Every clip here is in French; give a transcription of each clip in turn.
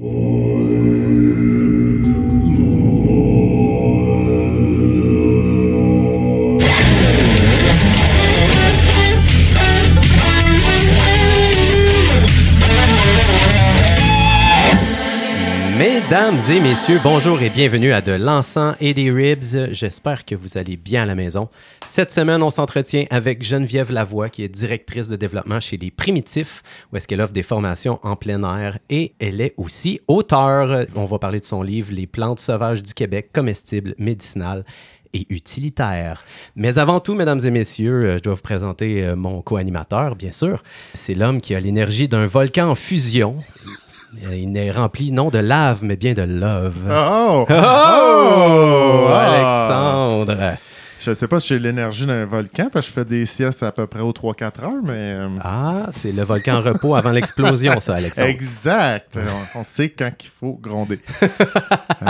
Oem, Mesdames et messieurs, bonjour et bienvenue à De l'encens et des ribs. J'espère que vous allez bien à la maison. Cette semaine, on s'entretient avec Geneviève Lavoie, qui est directrice de développement chez Les Primitifs, où est-ce qu'elle offre des formations en plein air et elle est aussi auteure. On va parler de son livre Les plantes sauvages du Québec, comestibles, médicinales et utilitaires. Mais avant tout, mesdames et messieurs, euh, je dois vous présenter euh, mon co-animateur, bien sûr. C'est l'homme qui a l'énergie d'un volcan en fusion. Euh, Il n'est rempli non de lave, mais bien de love. Oh! Oh! Oh! Alexandre! Je sais pas si j'ai l'énergie d'un volcan, parce que je fais des siestes à peu près aux 3-4 heures, mais... euh, Ah, c'est le volcan en repos avant l'explosion, ça, Alexandre. Exact! On, on sait quand il faut gronder.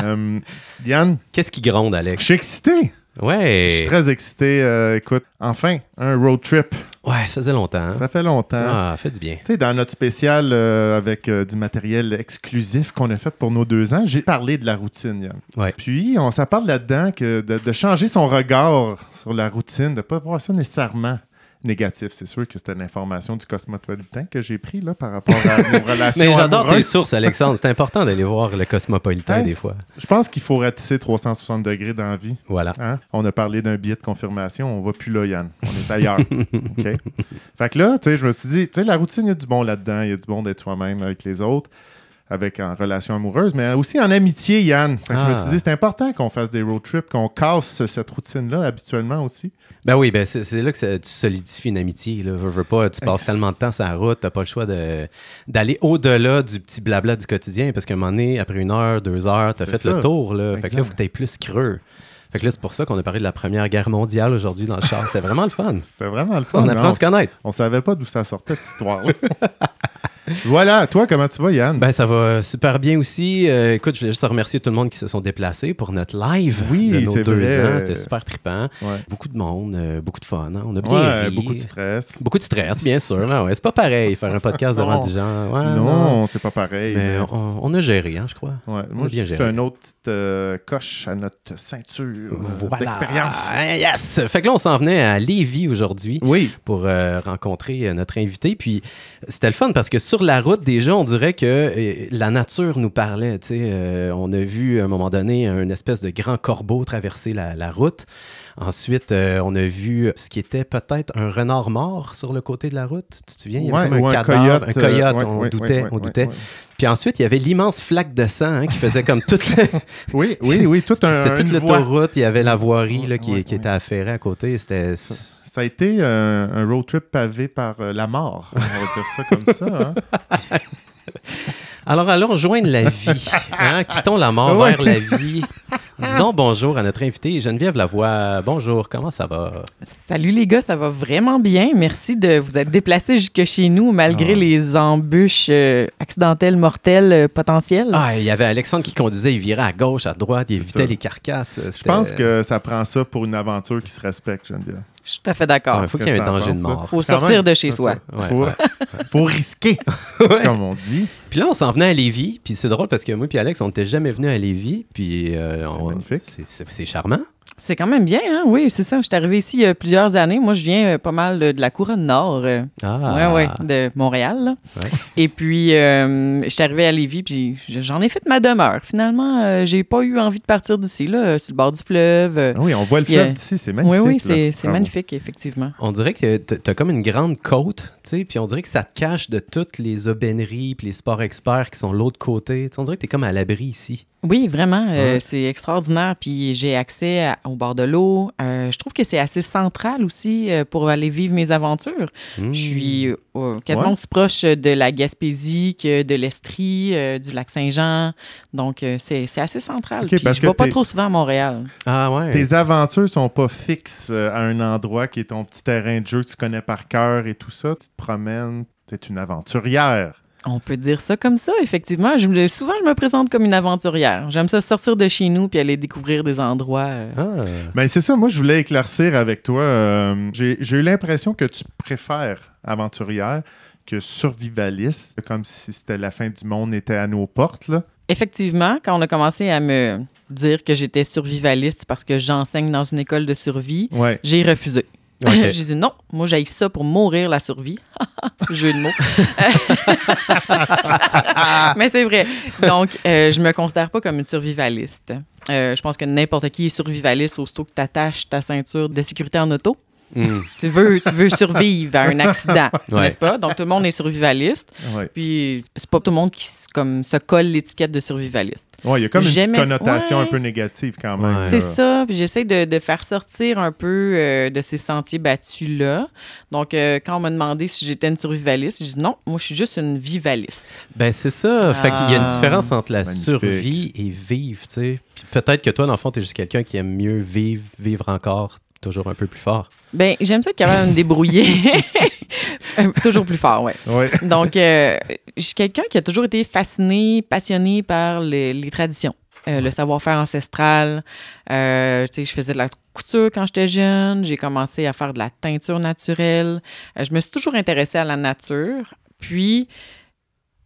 Euh, Yann, Qu'est-ce qui gronde, je Alex? suis excité! Ouais. Je suis très excité. Euh, écoute, enfin, un road trip. Ouais, ça faisait longtemps. hein? Ça fait longtemps. Ah, fait du bien. Tu sais, dans notre spécial euh, avec euh, du matériel exclusif qu'on a fait pour nos deux ans, j'ai parlé de la routine, Yann. Ouais. Puis, on s'en parle là-dedans que de, de changer son regard sur la routine, de ne pas voir ça nécessairement négatif. C'est sûr que c'était l'information du cosmopolitain que j'ai pris là, par rapport à nos relations Mais j'adore tes sources, Alexandre. C'est important d'aller voir le cosmopolitain Hein? des fois. Je pense qu'il faut ratisser 360 degrés dans la vie. Voilà. Hein? On a parlé d'un billet de confirmation, on va plus là, Yann. On est ailleurs. OK? Fait que là, tu sais, je me suis dit, tu sais, la routine, il y a du bon là-dedans. Il y a du bon d'être soi-même avec les autres, avec en relation amoureuse, mais aussi en amitié, Yann. Je me Ah. suis dit, c'est important qu'on fasse des road trips, qu'on casse cette routine-là habituellement aussi. Ben oui, ben c'est là que ça- tu solidifies une amitié. Là. Veux, veux pas, tu passes tellement de temps sur la route, t'as pas le choix de- d'aller au-delà du petit blabla du quotidien parce qu'à un moment donné, après une heure, deux heures, t'as fait ça. le tour. Là. Fait que là, faut que t'ailles plus creux. Fait que là, c'est pour ça qu'on a parlé de la Première Guerre mondiale aujourd'hui dans le char. C'est vraiment le fun. C'était vraiment le fun. On apprend à se connaître. on savait pas d'où ça sortait, cette histoire-là. voilà, toi, comment tu vas, Yann? Ben, ça va super bien aussi. Euh, écoute, je voulais juste remercier tout le monde qui se sont déplacés pour notre live Oui, de nos deux vrai. ans. C'était super trippant. ouais. Beaucoup de monde, euh, beaucoup de fun. hein. On a bien Ouais, ri. beaucoup de stress. Beaucoup de stress, bien sûr. mais ouais, c'est pas pareil faire un podcast devant des gens. Non, c'est pas pareil. Mais mais- on, on a géré, hein, je crois. Moi, c'est un autre petite euh, coche à notre ceinture Voilà. d'expérience. Ah, Yes! Fait que là, on s'en venait à Lévis aujourd'hui Oui, pour euh, rencontrer euh, notre invité. Puis c'était le fun parce que sur la route, déjà, on dirait que euh, la nature nous parlait. Euh, on a vu à un moment donné un espèce de grand corbeau traverser la, la route. Ensuite, euh, on a vu ce qui était peut-être un renard mort sur le côté de la route. Tu te souviens? Il y avait Ouais, comme un un cadavre, coyote. un coyote. euh, on ouais, doutait, ouais, on doutait. Puis ensuite, il y avait l'immense flaque de sang hein, qui faisait comme toute, la- Oui, oui, oui, tout un, c'était toute une voie. l'autoroute. Il y avait la voirie là, qui, qui était affairée à côté. C'était... Ça a été euh, un road trip pavé par euh, la mort, on va dire ça comme ça. hein. Alors, allons rejoindre la vie. Hein? Quittons la mort Ouais. vers la vie. Disons bonjour à notre invité, Geneviève Lavoie. Bonjour, comment ça va? Salut les gars, ça va vraiment bien. Merci de vous être déplacés jusque chez nous malgré Ah. les embûches euh, accidentelles, mortelles, euh, potentielles. Ah, il y avait Alexandre qui conduisait, il virait à gauche, à droite, il évitait ça. les carcasses. Je pense que ça prend ça pour une aventure qui se respecte, Geneviève. Je suis tout à fait d'accord. Il faut qu'il y ait un danger de mort. Faut Quand sortir même, de chez soi. Ouais, faut, ouais. faut risquer, Ouais. comme on dit. Puis là, on s'en venait à Lévis, puis c'est drôle parce que moi et Alex, on n'était jamais venus à Lévis, puis euh, C'est on- magnifique. c'est- charmant. C'est quand même bien, hein? Oui, c'est ça. Je suis arrivé ici il y a plusieurs années. Moi, je viens euh, pas mal de, de la couronne nord. euh, Ah. Ouais, ouais, de Montréal. là. Ouais. Et puis, euh, je suis arrivé à Lévis, puis j'en ai fait ma demeure. Finalement, euh, j'ai pas eu envie de partir d'ici, là, sur le bord du fleuve. euh. Ah Oui, on voit le fleuve d'ici, c'est magnifique. oui, oui, c'est magnifique, effectivement. On dirait que t'as comme une grande côte, puis on dirait que ça te cache de toutes les aubaineries puis les sports experts qui sont l'autre côté. Tu on dirait que t'es comme à l'abri ici. Oui, vraiment, euh, Ouais. c'est extraordinaire. Puis j'ai accès à- au bord de l'eau. Euh, je trouve que c'est assez central aussi euh, pour aller vivre mes aventures. Hmm. Je suis euh, quasiment Ouais. aussi proche de la Gaspésie que de l'Estrie, euh, du lac Saint-Jean. Donc, euh, c'est c'est assez central. Ok, Puis parce je que vais pas trop souvent à Montréal. Ah ouais. Tes aventures sont pas fixes à un endroit qui est ton petit terrain de jeu que tu connais par cœur et tout ça. Tu te promènes, tu es une aventurière. On peut dire ça comme ça, effectivement. Je me- souvent, je me présente comme une aventurière. J'aime ça sortir de chez nous puis aller découvrir des endroits. euh. Ah. Ben c'est ça, moi je voulais éclaircir avec toi. euh, J'ai j'ai eu l'impression que tu préfères aventurière que survivaliste, comme si c'était la fin du monde était à nos portes. Là. Effectivement, quand on a commencé à me dire que j'étais survivaliste parce que j'enseigne dans une école de survie, Ouais. j'ai refusé. Ok. j'ai dit non, moi j'ai ça pour mourir la survie. Jeu de mots. Mais c'est vrai. Donc, euh, je me considère pas comme une survivaliste. Euh, je pense que n'importe qui est survivaliste aussitôt que tu attaches ta ceinture de sécurité en auto. Tu veux, tu veux survivre à un accident, Ouais. n'est-ce pas? Donc, tout le monde est survivaliste. Ouais. Puis, c'est pas tout le monde qui comme, se colle l'étiquette de survivaliste. Ouais, il y a comme une petite connotation ouais. un peu négative quand même. Ouais. C'est ça. Puis j'essaie de, de faire sortir un peu euh, de ces sentiers battus-là. Donc, euh, quand on m'a demandé si j'étais une survivaliste, j'ai dit non, moi, je suis juste une vivaliste. Ben, c'est ça. Fait qu'il y a une Ah. différence entre la Magnifique. survie et vivre, tu sais. Peut-être que toi, dans le fond, t'es juste quelqu'un qui aime mieux vivre, vivre encore, toujours un peu plus fort. Ben, j'aime ça quand même me débrouiller. Toujours plus fort, ouais. Ouais. Donc, euh, je suis quelqu'un qui a toujours été fasciné, passionné par les, les traditions, euh, le savoir-faire ancestral. Euh, tu sais, je faisais de la couture quand j'étais jeune. J'ai commencé à faire de la teinture naturelle. Euh, je me suis toujours intéressée à la nature. Puis,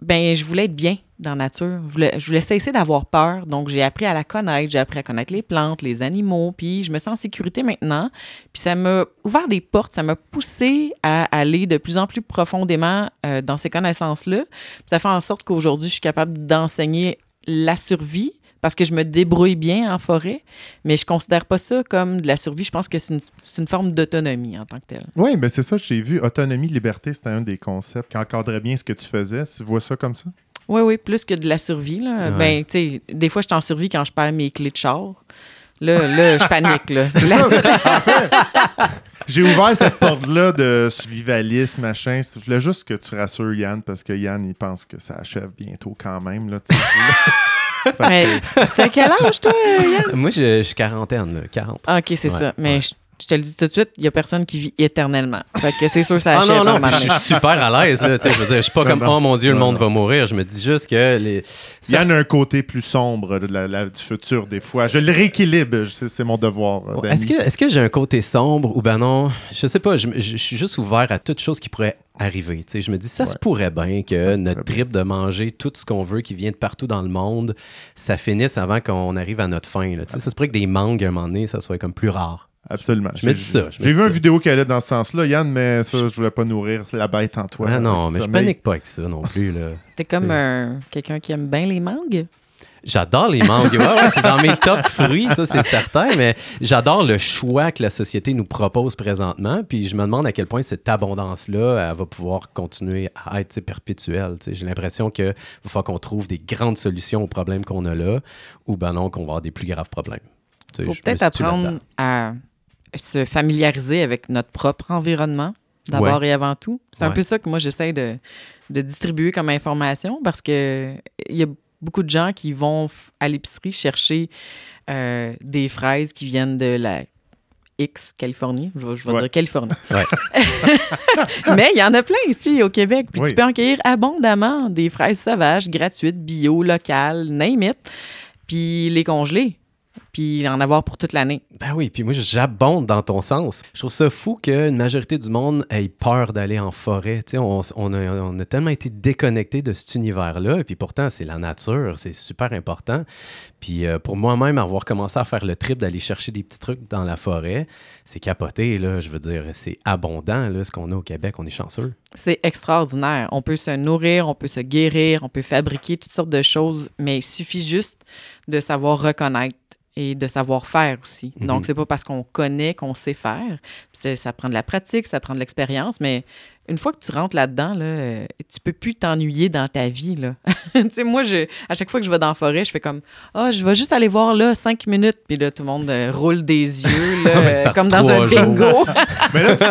ben, je voulais être bien dans la nature. Je voulais, je voulais cesser d'avoir peur. Donc, j'ai appris à la connaître. J'ai appris à connaître les plantes, les animaux. Puis, je me sens en sécurité maintenant. Puis, ça m'a ouvert des portes. Ça m'a poussé à aller de plus en plus profondément euh, dans ces connaissances-là. Ça fait en sorte qu'aujourd'hui, je suis capable d'enseigner la survie parce que je me débrouille bien en forêt, mais je considère pas ça comme de la survie. Je pense que c'est une, c'est une forme d'autonomie en tant que telle. Oui, mais c'est ça, j'ai vu. Autonomie, liberté, c'était un des concepts qui encadrait bien ce que tu faisais. Tu vois ça comme ça? Oui, oui, plus que de la survie. Là. Ouais. Ben, tu sais, des fois, je suis en survie quand je perds mes clés de char. Là, là je panique. Là. C'est La ça. survie- En fait, j'ai ouvert cette porte-là de survivalisme, machin. Je voulais juste que tu rassures Yann, parce que Yann, il pense que ça achève bientôt quand même. Là, Mais t'as quel âge, toi, Yann? Moi, je, je suis quarantaine, là, 40. Ah, OK, c'est Ouais, ça. Mais ouais. je, je te le dis tout de suite, il y a personne qui vit éternellement. Fait que c'est sûr que ça Ah achève non, non, moment je suis super à l'aise. Là, tu sais, je veux dire, je suis pas Non, comme, non. oh mon Dieu, le Non, monde non. va mourir. Je me dis juste que les... Yann a un côté plus sombre de la- la- du futur, des fois. Je le rééquilibre. C'est mon devoir. Est-ce que, est-ce que j'ai un côté sombre ou ben non? Je sais pas. Je, me- je- je suis juste ouvert à toute chose qui pourrait arriver. Je me dis, ça se pourrait bien que notre trip de manger tout ce qu'on veut qui vient de partout dans le monde, ça finisse avant qu'on arrive à notre fin. là. Ça se pourrait que des mangues, à un moment donné, ça soit comme plus rare. Absolument. Je me dis ça, J'ai vu ça. une vidéo qui allait dans ce sens-là, Yann, mais ça, je voulais pas nourrir la bête en toi. ah non, mais je panique pas avec ça non plus. Là. T'es comme quelqu'un qui aime bien les mangues? J'adore les mangues. Ouais, ouais, c'est dans mes top fruits, ça, c'est certain, mais j'adore le choix que la société nous propose présentement. Puis je me demande à quel point cette abondance-là, elle va pouvoir continuer à être perpétuelle. tu sais. J'ai l'impression qu'il va falloir qu'on trouve des grandes solutions aux problèmes qu'on a là, ou ben non, qu'on va avoir des plus graves problèmes. Faut peut-être apprendre là-dedans. à se familiariser avec notre propre environnement, d'abord et avant tout. C'est un peu ça que moi, j'essaie de, de distribuer comme information parce que il y a beaucoup de gens qui vont à l'épicerie chercher euh, des fraises qui viennent de la X, Californie. Je vais, je vais Ouais. dire Californie. Ouais. Mais il y en a plein ici au Québec. Puis Oui. tu peux en cueillir abondamment des fraises sauvages, gratuites, bio, locales, name it. Puis les congeler. Puis en avoir pour toute l'année. Ben oui, puis moi, j'abonde dans ton sens. Je trouve ça fou qu'une majorité du monde ait peur d'aller en forêt. Tu sais, on, on a, on a tellement été déconnecté de cet univers-là, et puis pourtant, c'est la nature, c'est super important. Puis euh, pour moi-même, avoir commencé à faire le trip d'aller chercher des petits trucs dans la forêt, c'est capoté, là. Je veux dire, c'est abondant, là, ce qu'on a au Québec. On est chanceux. C'est extraordinaire. On peut se nourrir, on peut se guérir, on peut fabriquer toutes sortes de choses, mais il suffit juste de savoir reconnaître et de savoir faire aussi. Mhm. Donc, c'est pas parce qu'on connaît qu'on sait faire. Ça prend de la pratique, ça prend de l'expérience, mais une fois que tu rentres là-dedans, là, euh, tu peux plus t'ennuyer dans ta vie. Là. moi, je, à chaque fois que je vais dans la forêt, je fais comme Ah, je vais juste aller voir là cinq minutes. Puis là, tout le monde euh, roule des yeux, là, Ouais, euh, comme dans un jours. bingo. Mais là, tu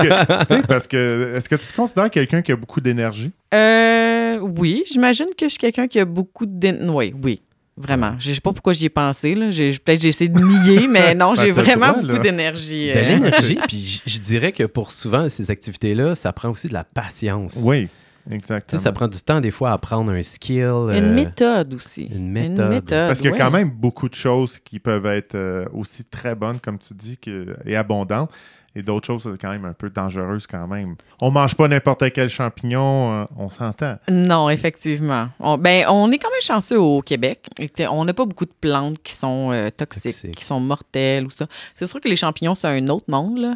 tu sais, parce que est-ce que tu te considères quelqu'un qui a beaucoup d'énergie? Euh, oui, j'imagine que je suis quelqu'un qui a beaucoup de... Oui, oui, vraiment. Je sais pas pourquoi j'y ai pensé. Là. J'ai- Peut-être que j'ai essayé de nier, mais non, Ben, j'ai vraiment droit, beaucoup d'énergie. De euh. l'énergie, puis je dirais que pour souvent ces activités-là, ça prend aussi de la patience. Oui, exactement. ça prend du temps des fois à apprendre un skill. Une euh, méthode aussi. une méthode. Parce qu'il y a ouais. quand même beaucoup de choses qui peuvent être euh, aussi très bonnes, comme tu dis, que, et abondantes. Et d'autres choses euh, quand même un peu dangereuses quand même. On mange pas n'importe quel champignon, euh, on s'entend. Non, effectivement. On, ben, on est quand même chanceux au Québec. On n'a pas beaucoup de plantes qui sont euh, toxiques, qui sont mortelles ou ça. C'est sûr que les champignons, c'est un autre monde, là.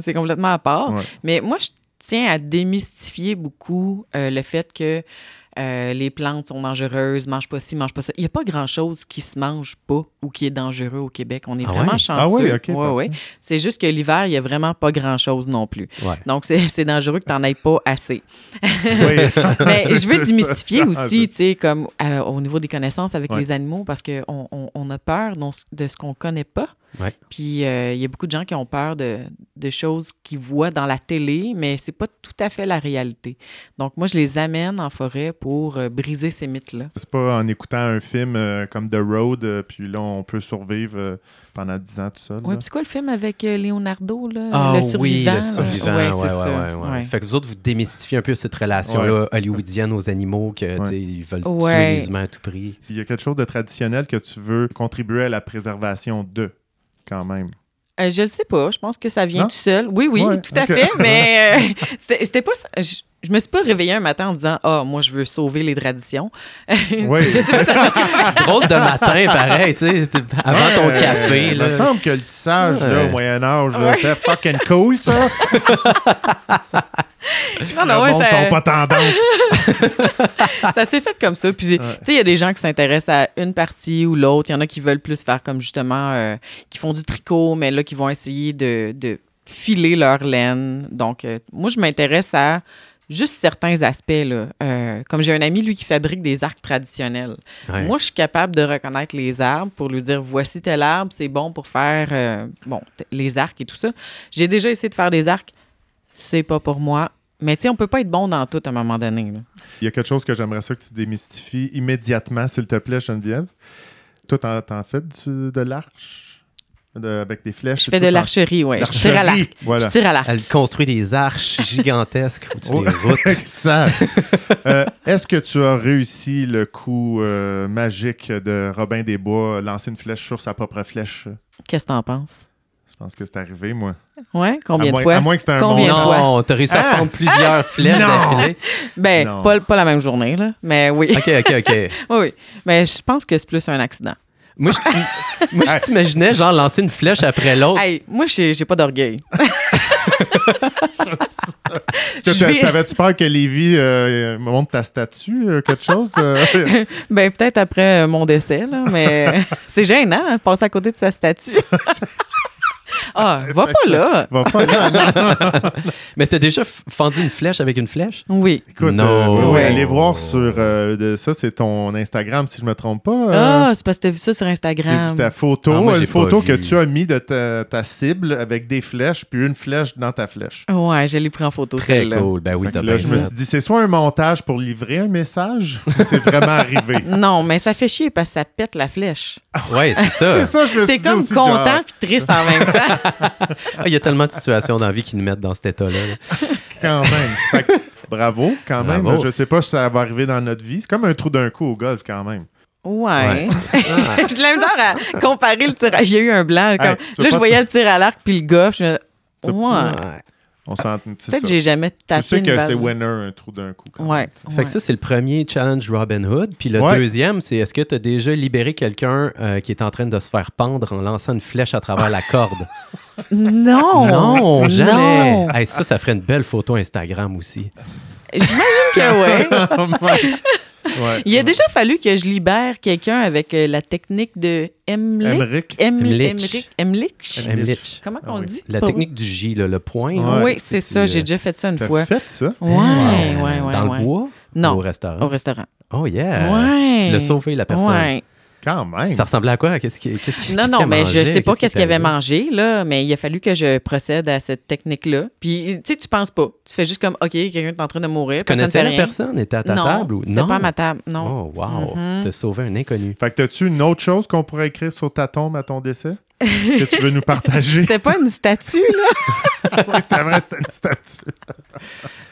c'est complètement à part. Ouais. Mais moi, je tiens à démystifier beaucoup euh, le fait que euh, les plantes sont dangereuses, mange pas ci, mange pas ça. Il n'y a pas grand-chose qui se mange pas ou qui est dangereux au Québec. On est Ah vraiment ouais? chanceux. Ah ouais, ok, Ouais. C'est juste que l'hiver, il n'y a vraiment pas grand-chose non plus. Donc, c'est dangereux que tu n'en ailles pas assez. Oui. Mais je veux démystifier ça. aussi, tu sais, comme euh, au niveau des connaissances avec les animaux, parce qu'on on, on a peur de ce qu'on connaît pas. Ouais. Puis euh, il y a beaucoup de gens qui ont peur de, de choses qu'ils voient dans la télé, mais c'est pas tout à fait la réalité. Donc moi, je les amène en forêt pour euh, briser ces mythes-là. C'est pas en écoutant un film euh, comme The Road, euh, puis là, on peut survivre euh, pendant 10 ans tout seul. Oui, puis c'est quoi le film avec euh, Leonardo, là? Ah le oui, survivant? le là? survivant. Ouais, Ouais, ça. ouais, ouais. Ouais. Fait que vous autres, vous démystifiez un peu cette relation-là hollywoodienne aux animaux, que ils veulent tuer les humains à tout prix. S'il y a quelque chose de traditionnel que tu veux contribuer à la préservation de, quand même. Euh, je le sais pas. Je pense que ça vient Non? tout seul. Oui, oui, Ouais, tout à fait. Mais euh, c'était pas. ça. Je, je me suis pas réveillée un matin en disant Ah, moi, je veux sauver les traditions. Oui. je sais pas, ça Drôle de matin, pareil, tu sais, avant ton café. Il Là. me semble que le tissage, là, au Moyen-Âge, là, Ouais. c'était fucking cool, ça. Non, non, le monde ça- sont pas tendance. ça s'est fait comme ça. Puis, tu sais, il y a des gens qui s'intéressent à une partie ou l'autre. Il y en a qui veulent plus faire comme justement, euh, qui font du tricot, mais là, qui vont essayer de, de filer leur laine. Donc, euh, moi, je m'intéresse à juste certains aspects. Là. Euh, comme j'ai un ami, lui, qui fabrique des arcs traditionnels. Ouais. Moi, je suis capable de reconnaître les arbres pour lui dire voici tel arbre, c'est bon pour faire euh, bon les arcs et tout ça. J'ai déjà essayé de faire des arcs, c'est pas pour moi. Mais tu sais, on peut pas être bon dans tout à un moment donné. là. Il y a quelque chose que j'aimerais ça que tu démystifies immédiatement, s'il te plaît, Geneviève. Toi, t'en, t'en fais du- de l'arche? De- avec des flèches? Je fais de l'archerie. Je tire à l'arc. L'archerie, voilà. Je tire à l'arc. Elle construit des arches gigantesques au-dessus Oh. des routes. Euh, Est-ce que tu as réussi le coup euh, magique de Robin des Bois, lancer une flèche sur sa propre flèche? Qu'est-ce que t'en penses? Je pense que c'est arrivé, moi. Ouais, combien à de moins, fois? À moins que c'était un Combien fois? Non, t'as réussi à Ah! prendre plusieurs flèches Non! d'affilée. Ben, Non. pas, pas la même journée, là. Mais oui. OK, OK, OK. oui, oui. Mais je pense que c'est plus un accident. Moi, je t'im- moi, je t'imaginais, genre, lancer une flèche après l'autre. Hey, moi, j'ai j'ai pas d'orgueil. Vais- T'avais-tu peur que Lévi euh, monte ta statue, euh, quelque chose? euh? Ben, peut-être après mon décès, là, mais c'est gênant, hein, de passer à côté de sa statue. Ah, va pas là. Va pas là, non. Mais t'as déjà fendu une flèche avec une flèche? Oui. Écoute, Non. euh, ouais, allez voir sur euh, de- ça, c'est ton Instagram, si je me trompe pas. euh, Ah, c'est parce que t'as vu ça sur Instagram. vu ta photo, Ah, moi, une photo que tu as mis de ta, ta cible avec des flèches, puis une flèche dans ta flèche. Ouais, je l'ai pris en photo, Très celle-là. cool. Ben oui, t'as là, bien je me suis dit, c'est soit un montage pour livrer un message, ou c'est vraiment arrivé? Non, mais ça fait chier parce que ça pète la flèche. Ouais, c'est ça. c'est ça, je me suis T'es dit comme aussi. content genre, puis triste en même temps. Ah, Il y a tellement de situations dans la vie qui nous mettent dans cet état-là. là. quand même. Fait que, bravo, quand même. Bravo. Je sais pas si ça va arriver dans notre vie. C'est comme un trou d'un coup au golf, quand même. Ouais. Ouais. J'ai de la misère à comparer le tir à... J'ai eu un blanc. comme- Hey, Là, je voyais le tir à l'arc puis le golf. Je me... Ouais. On s'en c'est Peut-être que ça. j'ai jamais Tu tapé sais une que c'est winner, un trou d'un coup. quand Ouais. Fait ouais. que ça, c'est le premier challenge Robin Hood. Puis le Ouais. deuxième, c'est est-ce que tu as déjà libéré quelqu'un euh, qui est en train de se faire pendre en lançant une flèche à travers la corde? Non! non, jamais. Non. Hey, ça, ça ferait une belle photo Instagram aussi. J'imagine que oui. Ouais. Il a déjà fallu que je libère quelqu'un avec euh, la technique de Emlich. Emlich. Emlich. Comment Ah qu'on oui. le dit? La Pas technique du J, là, le point. Ouais. Oui, c'est ça. euh, J'ai déjà fait ça une fois. fait ça? Ouais, ouais, ouais. Dans ouais. le bois? Non. Au restaurant? Au restaurant. Oh yeah! Ouais. Tu l'as sauvé, la personne. Ouais. Quand même. Ça ressemblait à quoi? Qu'est-ce qu'il qu'est-ce qu'il- Non, non, mais je mangé? sais pas qu'est-ce qui qu'il avait mangé, là, mais il a fallu que je procède à cette technique-là. Puis, tu sais, tu penses pas. Tu fais juste comme, OK, quelqu'un est en train de mourir. Tu personne connaissais fait la rien. personne? était à ta non, table? ou C'était pas à ma table, non. Oh, wow! Mhm. T'as sauvé un inconnu. Fait que t'as-tu une autre chose qu'on pourrait écrire sur ta tombe à ton décès? que tu veux nous partager? C'était pas une statue, là? oui, c'était vrai, c'était une statue.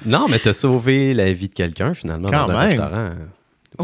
Non, mais t'as sauvé la vie de quelqu'un, finalement, Quand dans un même. restaurant.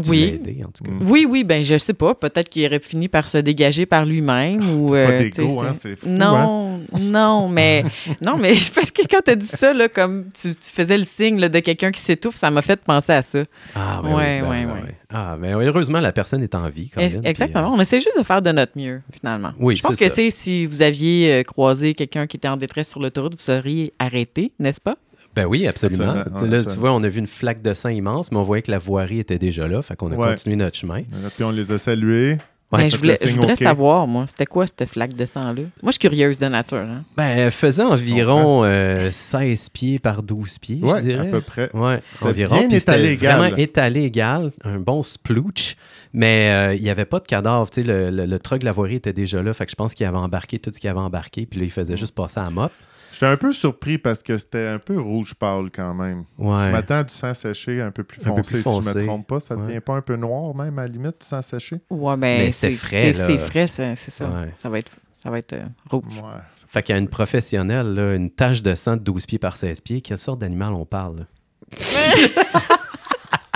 Oui. l'as aidé, en tout cas. Oui, oui, ben je sais pas. Peut-être qu'il aurait fini par se dégager par lui-même ou. Pas euh, d'égo, hein, c'est- fou, hein? Non, Non, mais non, mais parce que quand tu as dit ça, là, comme tu, tu faisais le signe là, de quelqu'un qui s'étouffe, ça m'a fait penser à ça. Ah, ben Ouais, oui, ben ouais, oui, ouais. Ah, mais heureusement, la personne est en vie. Colin, E- puis, Exactement. On essaie juste de faire de notre mieux, finalement. Oui, Je pense que c'est si vous aviez euh, croisé quelqu'un qui était en détresse sur l'autoroute, vous seriez arrêté, n'est-ce pas? Ben oui, absolument. Absolument, ouais, là, tu vois, on a vu une flaque de sang immense, mais on voyait que la voirie était déjà là. Fait qu'on a Ouais. continué notre chemin. Puis on les a salués. Ouais, Ben, je, voulais, voudrais savoir, moi, c'était quoi cette flaque de sang-là? Moi, je suis curieuse de nature. Hein? Ben, elle faisait environ euh, 16 pieds par 12 pieds, je Ouais, à dirais. peu près. Ouais, environ. bien étalé égal. Vraiment étalé égal, un bon splooch, mais euh, il n'y avait pas de cadavre. Tu sais, le, le, le truck de la voirie était déjà là, fait que je pense qu'il avait embarqué tout ce qu'il avait embarqué, puis là, il faisait juste passer à mop. J'étais un peu surpris parce que c'était un peu rouge pâle quand même. Je Ouais. m'attends à du sang séché un peu plus Un peu foncé, si je foncé. me trompe pas. Ça Ouais. devient pas un peu noir même à la limite, du sang séché? Ouais, ben, Mais c'est frais, c'est- frais, c'est ça. Ouais. Ça va être, ça va être euh, rouge. Ouais. Fait qu'il y a une professionnelle, là, une tache de sang de 12 pieds par 16 pieds. Quelle sorte d'animal on parle?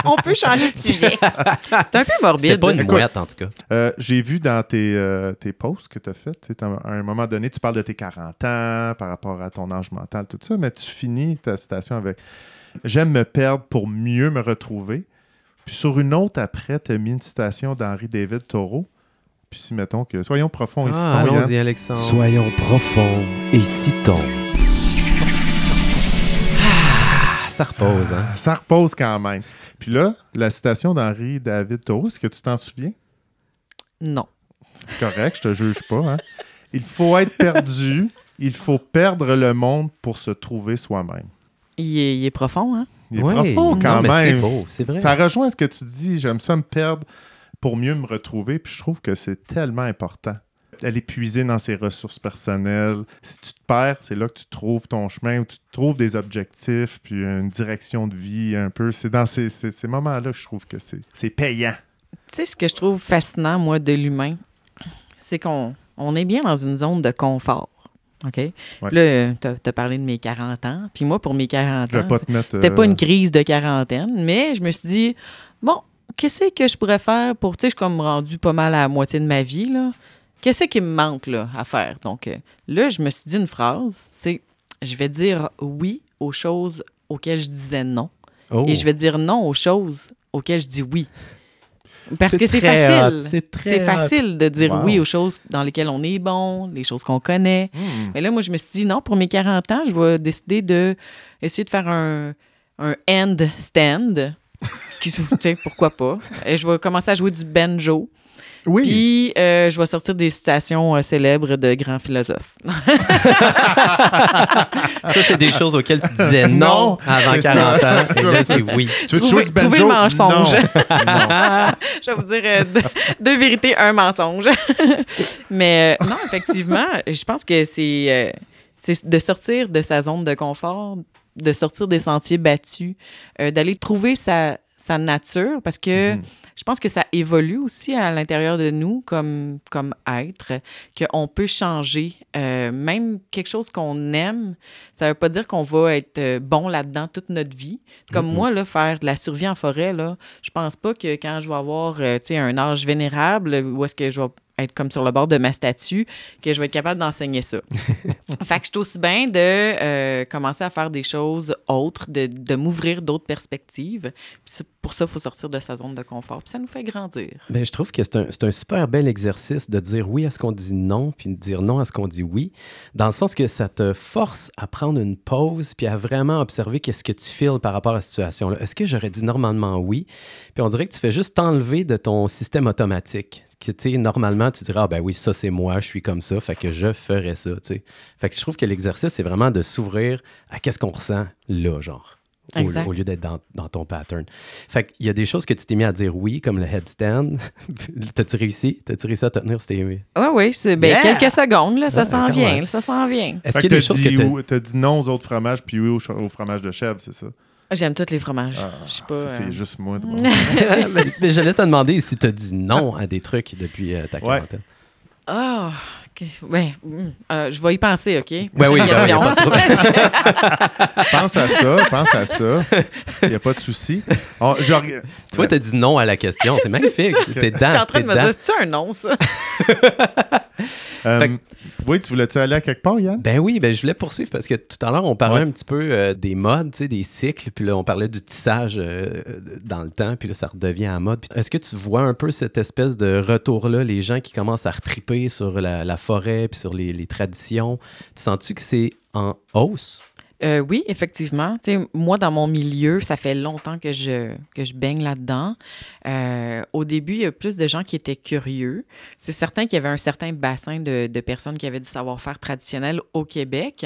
On peut changer de sujet. c'est un peu morbide. C'était pas une Écoute, mouette, en tout cas. Euh, J'ai vu dans tes, euh, tes posts que tu as fait, à un moment donné, tu parles de tes 40 ans par rapport à ton âge mental, tout ça, mais tu finis ta citation avec J'aime me perdre pour mieux me retrouver. Puis sur une autre après, tu as mis une citation d'Henri David Thoreau. Puis si mettons que soyons profonds et Ah, citons, Alexandre. Soyons profonds et citons. Ça repose, hein? Ça repose quand même. Puis là, la citation d'Henri David Thoreau, est-ce que tu t'en souviens? Non. Correct, je te juge pas. hein. Il faut être perdu, il faut perdre le monde pour se trouver soi-même. Il est, il est profond, hein? Il est Ouais. profond quand Non, même. C'est beau, c'est vrai. Ça rejoint ce que tu dis. J'aime ça me perdre pour mieux me retrouver. Puis je trouve que c'est tellement important. Aller puiser dans ses ressources personnelles. Si tu te perds, c'est là que tu trouves ton chemin, où tu trouves des objectifs, puis une direction de vie un peu. C'est dans ces, ces- ces moments-là que je trouve que c'est payant. Tu sais, ce que je trouve fascinant, moi, de l'humain, c'est qu'on on est bien dans une zone de confort. OK? Là, tu as, parlé de mes 40 ans. Puis moi, pour mes 40 Je vais ans, c'était euh, pas une crise de quarantaine, mais je me suis dit, bon, qu'est-ce que je pourrais faire pour, tu sais, je suis comme rendu pas mal à la moitié de ma vie, là. Qu'est-ce qui me manque, là, à faire? Donc, euh, là, je me suis dit une phrase, c'est, je vais dire oui aux choses auxquelles je disais non. Oh. Et je vais dire non aux choses auxquelles je dis oui. Parce que c'est facile. c'est très facile de dire Wow. oui aux choses dans lesquelles on est bon, les choses qu'on connaît. hmm. Mais là, moi, je me suis dit, non, pour mes 40 ans, je vais décider de essayer de faire un, un handstand. Qui, tu sais, pourquoi pas. Et je vais commencer à jouer du banjo. Oui. Puis, euh, je vais sortir des citations euh, célèbres de grands philosophes. Ça, c'est des choses auxquelles tu disais non, Non, avant c'est 40 ça. ans. Et là, c'est oui. tu veux jouer du banjo? trouvez le mensonge. Non. Non. je vais vous dire euh, deux, deux vérités, un mensonge. Mais euh, non, effectivement, je pense que c'est euh, c'est de sortir de sa zone de confort, de sortir des sentiers battus, euh, d'aller trouver sa, sa nature, parce que Mhm. Je pense que ça évolue aussi à l'intérieur de nous comme, comme être, qu'on peut changer. Euh, même quelque chose qu'on aime, ça veut pas dire qu'on va être euh, bon là-dedans toute notre vie. Comme moi, là, faire de la survie en forêt, là, je pense pas que quand je vais avoir euh, un âge vénérable, où est-ce que je vais être comme sur le bord de ma statue, que je vais être capable d'enseigner ça. fait que je suis aussi bien de euh, commencer à faire des choses autres, de, de m'ouvrir d'autres perspectives. Puis pour ça, il faut sortir de sa zone de confort. Ça nous fait grandir. Ben, je trouve que c'est un, un super bel exercice de dire oui à ce qu'on dit non, puis de dire non à ce qu'on dit oui, dans le sens que ça te force à prendre une pause, puis à vraiment observer qu'est-ce que tu files par rapport à la situation-là. Est-ce que j'aurais dit normalement oui? Puis on dirait que tu fais juste t'enlever de ton système automatique. Que, normalement, tu dirais, ah ben oui, ça c'est moi, je suis comme ça, fait que je ferais ça, tu sais. Fait que je trouve que l'exercice, c'est vraiment de s'ouvrir à qu'est-ce qu'on ressent là, genre. Au, Exact. au lieu d'être dans, dans ton pattern. Fait qu'il y a des choses que tu t'es mis à dire oui, comme le headstand. T'as-tu réussi? T'as-tu réussi à te tenir? C'était... Oui, oui, c'est ben, Yeah! quelques secondes, là, ça Ouais, s'en vient, là, ça s'en vient. Est-ce Fait qu'il y a des que t'as choses que dit t'as- oui- t'as dit non aux autres fromages, puis oui au, au fromage de chèvre, c'est ça? J'aime tous les fromages. Ah, Je sais pas. ça, c'est euh, juste moi. de mon- mais, mais j'allais te demander si tu as dit non à des trucs depuis euh, ta quarantaine. Ah, OK. Ouais, mm, euh, je vais y penser, OK? Ouais, Prochaine oui, ben, problème. pense à ça, pense à ça. Il n'y a pas de souci. On- reg- Toi, tu as dit non à la question. C'est magnifique. Suis dedans. en train t'es de me dedans. dire, c'est un non, ça? Euh, que- oui, Oui, tu voulais-tu aller à quelque part, Yann? Ben oui, ben je voulais poursuivre parce que tout à l'heure, on parlait Ouais. un petit peu euh, des modes, tu sais, des cycles, puis là, on parlait du tissage euh, dans le temps, puis là, ça redevient à mode. Est-ce que tu vois un peu cette espèce de retour-là, les gens qui commencent à retriper sur la, la forêt, puis sur les, les traditions? Tu sens-tu que c'est en hausse? Euh, oui, effectivement. Moi, dans mon milieu, ça fait longtemps que je, que je baigne là-dedans. Euh, au début, il y a plus de gens qui étaient curieux. C'est certain qu'il y avait un certain bassin de, de personnes qui avaient du savoir-faire traditionnel au Québec.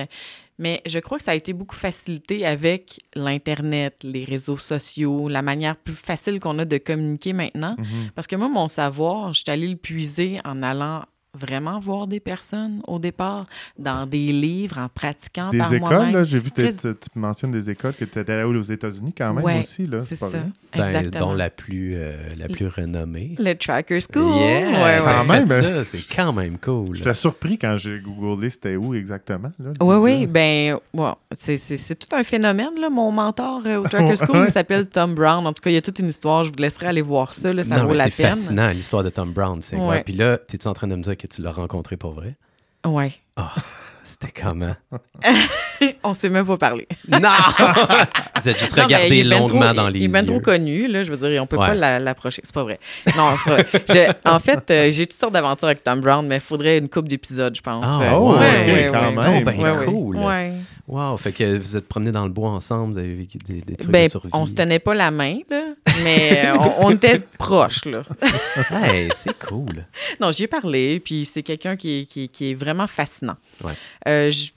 Mais je crois que ça a été beaucoup facilité avec l'Internet, les réseaux sociaux, la manière plus facile qu'on a de communiquer maintenant. Mhm. Parce que moi, mon savoir, je suis allée le puiser en allant vraiment voir des personnes au départ, dans des livres, en pratiquant Des par écoles, moi-même. là, j'ai vu, que Très- tu tu mentionnes des écoles que tu étais allé aux États-Unis quand même Ouais, aussi. Là, C'est pas ça. Ben, exactement. dont la plus, euh, la plus renommée. Le Tracker School. Yeah! Ouais, ouais. Quand Faites même, ça, c'est quand même cool. J'étais surpris quand j'ai googlé c'était où exactement. Là, Oui, oui, ben, ouais, c'est- c'est c'est tout un phénomène, là. Mon mentor euh, au Tracker School, Ouais. il s'appelle Tom Brown. En tout cas, il y a toute une histoire. Je vous laisserai aller voir ça, là, ça non, vaut la c'est peine. fascinant, l'histoire de Tom Brown. C'est Ouais. incroyable. Puis là, es-tu en train de me dire que tu l'as rencontré pour vrai? Ouais. C'était comment? On s'est même pas parlé. Non! Vous êtes juste regardé ben longuement trop- dans les Il est bien yeux. trop connu, là. Je veux dire, on peut Ouais. pas la- l'approcher. C'est pas vrai. Non, c'est pas vrai. Je- en fait, euh, j'ai toutes sortes d'aventures avec Tom Brown, mais il faudrait une coupe d'épisodes, je pense. Ah, oh, ouais, ok, ouais, quand c'est même. donc ben Ouais, ouais. cool. Wow, fait que vous êtes promenés dans le bois ensemble, vous avez vécu des, des trucs Ben, de survie. on se tenait pas la main, là, mais euh, on, on était proches, là. Hey, c'est cool. Non, j'y ai parlé, puis c'est quelqu'un qui, est- qui, est- qui est vraiment fascinant. Ouais. Euh, je-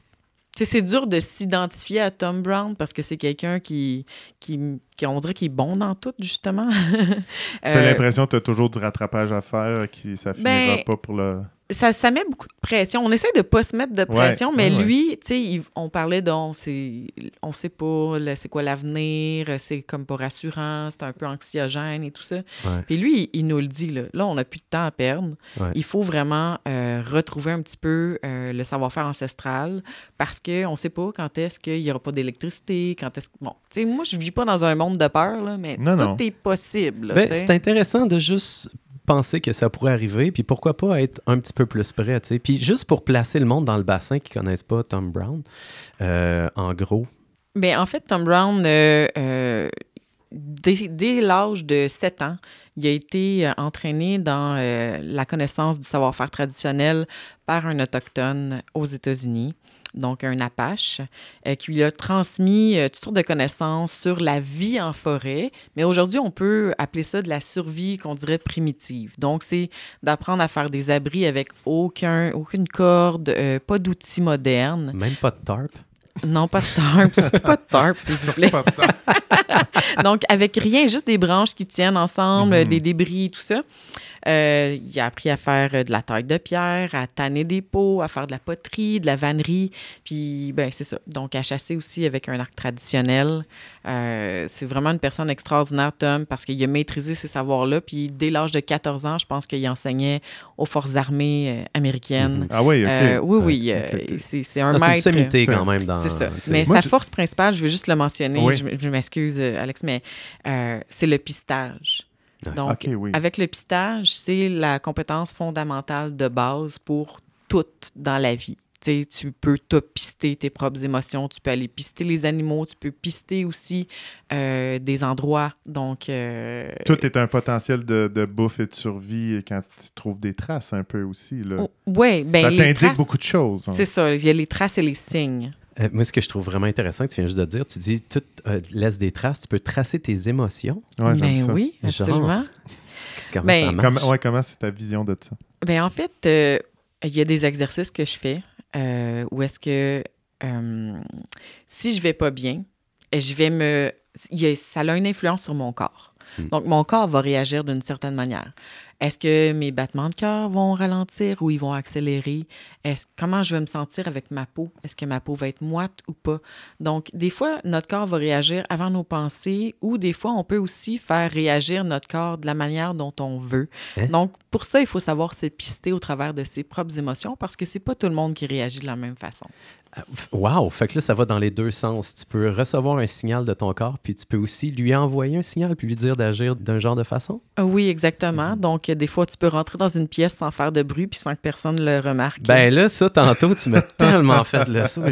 tu sais, c'est dur de s'identifier à Tom Brown parce que c'est quelqu'un qui, qui, qui, on dirait, qui est bon dans tout, justement. T'as Euh, l'impression que tu as toujours du rattrapage à faire, qui ça finira Ben, pas pour le. Ça, ça met beaucoup de pression. On essaie de pas se mettre de pression, Ouais, mais ouais, ouais. lui, tu sais, on parlait c'est, on sait pas, c'est quoi l'avenir, c'est comme pas rassurant, c'est un peu anxiogène et tout ça. Ouais. Puis lui, il, il nous le dit, là, là on n'a plus de temps à perdre. Ouais. Il faut vraiment euh, retrouver un petit peu euh, le savoir-faire ancestral parce qu'on ne sait pas quand est-ce qu'il n'y aura pas d'électricité, quand est-ce que... Bon, tu sais, moi, je vis pas dans un monde de peur, là, mais Non, tout non. est possible. Ben, c'est intéressant de juste penser que ça pourrait arriver, puis pourquoi pas être un petit peu plus prêt, tu sais. Puis juste pour placer le monde dans le bassin qui connaissent pas Tom Brown, euh, en gros, Ben, en fait, Tom Brown, euh, euh, dès, dès l'âge de 7 ans, il a été entraîné dans la connaissance du savoir-faire traditionnel par un autochtone aux États-Unis, donc un Apache, euh, qui lui a transmis euh, toutes sortes de connaissances sur la vie en forêt. Mais aujourd'hui, on peut appeler ça de la survie qu'on dirait primitive. Donc, c'est d'apprendre à faire des abris avec aucun, aucune corde, euh, pas d'outils modernes. même pas de tarp. Non, pas de tarp, surtout pas de tarp, s'il vous plaît. Donc, avec rien, juste des branches qui tiennent ensemble, Mhm. des débris, tout ça. Euh, il a appris à faire euh, de la taille de pierre, à tanner des pots, à faire de la poterie, de la vannerie. Puis, ben, c'est ça. Donc, à chasser aussi avec un arc traditionnel. Euh, c'est vraiment une personne extraordinaire, Tom, parce qu'il a maîtrisé ces savoirs-là. Puis, dès l'âge de 14 ans, je pense qu'il enseignait aux forces armées américaines. Ah oui, ok. Euh, oui, oui. Ouais, euh, ok, ok. c'est un Ah, c'est une maître. sommité quand même dans. C'est ça. Mais Moi, sa je- force principale, je veux juste le mentionner, Oui. je, m'excuse, Alex, mais euh, c'est le pistage. Donc, oui. avec le pistage, c'est la compétence fondamentale de base pour tout dans la vie. Tu sais, tu peux pister tes propres émotions, tu peux aller pister les animaux, tu peux pister aussi euh, des endroits. Donc, euh, Tout est un potentiel de, de bouffe et de survie et quand tu trouves des traces un peu aussi. Là. oh, ouais, ben ça t'indique beaucoup de choses. hein. C'est ça, il y a les traces et les signes. Euh, moi, ce que je trouve vraiment intéressant que tu viens juste de dire, tu dis tout euh, laisse des traces, tu peux tracer tes émotions. Ouais, ben ça. oui, Genre. absolument. Comment Ben, ça marche? Comment, ouais, comment c'est ta vision de ça? Ben en fait, euh, il y a des exercices que je fais euh, où est-ce que euh, si je vais pas bien, je vais me. il y a- ça a une influence sur mon corps. Hmm. Donc, mon corps va réagir d'une certaine manière. Est-ce que mes battements de cœur vont ralentir ou ils vont accélérer? Est-ce, comment je vais me sentir avec ma peau? Est-ce que ma peau va être moite ou pas? Donc, des fois, notre corps va réagir avant nos pensées ou des fois, on peut aussi faire réagir notre corps de la manière dont on veut. Hein? Donc, pour ça, il faut savoir se pister au travers de ses propres émotions parce que c'est pas tout le monde qui réagit de la même façon. Wow! Fait que là, ça va dans les deux sens. Tu peux recevoir un signal de ton corps, puis tu peux aussi lui envoyer un signal, puis lui dire d'agir d'un genre de façon. Ah Oui, exactement. Donc, euh, des fois, tu peux rentrer dans une pièce sans faire de bruit puis sans que personne le remarque. Ben là, ça, tantôt, tu m'as tellement fait le saut.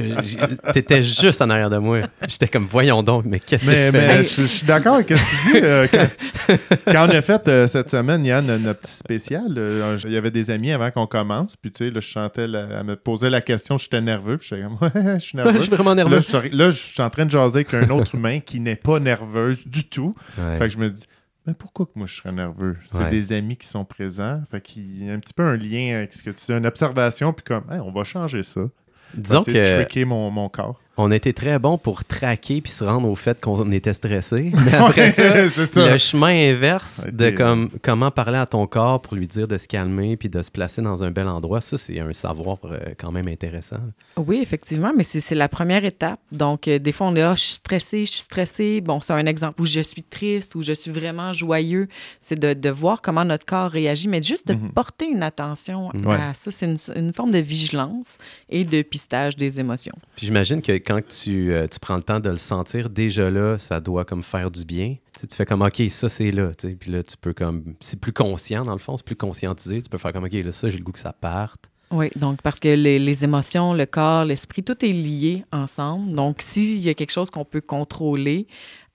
T'étais juste en arrière de moi. J'étais comme, voyons donc, mais qu'est-ce Mais, que tu fais? mais je, je suis d'accord avec ce que tu dis. euh, quand, quand on a fait euh, cette semaine, Yann, notre petit spécial, euh, il y avait des amis avant qu'on commence. Puis, tu sais, là, je chantais, la- elle me posait la question, j'étais nerveux. Puis, j'étais comme, ouais, je suis je nerveux. suis vraiment Là, nerveux. je, suis- là, je suis en train de jaser avec un autre humain qui n'est pas nerveuse du tout. Ouais. Fait que je me dis, mais pourquoi que moi je serais nerveux? C'est Ouais. des amis qui sont présents. Fait qu'il y a un petit peu un lien avec ce que tu dis, une observation, puis comme, Hey, on va changer ça. Disons C'est de que tricker mon, mon corps. On était très bon pour traquer puis se rendre au fait qu'on était stressé. Mais après ça, ça. le chemin inverse de comme, comment parler à ton corps pour lui dire de se calmer puis de se placer dans un bel endroit, ça, c'est un savoir euh, quand même intéressant. Oui, effectivement, mais c'est c'est la première étape. Donc, euh, des fois, on est, ah, je suis stressé, je suis stressé. Bon, c'est un exemple où je suis triste, où je suis vraiment joyeux. C'est de, de voir comment notre corps réagit, mais juste de Mhm. porter une attention à ça. C'est une, une forme de vigilance et de pistage des émotions. Puis j'imagine que quand tu, euh, tu prends le temps de le sentir, déjà là, ça doit comme faire du bien. Tu, sais, tu fais comme, OK, ça c'est là. tu sais. Puis là, tu peux comme, c'est plus conscient dans le fond, c'est plus conscientisé. Tu peux faire comme, OK, là, ça, j'ai le goût que ça parte. Oui, donc parce que les, les émotions, le corps, l'esprit, tout est lié ensemble. Donc, s'il y a quelque chose qu'on peut contrôler,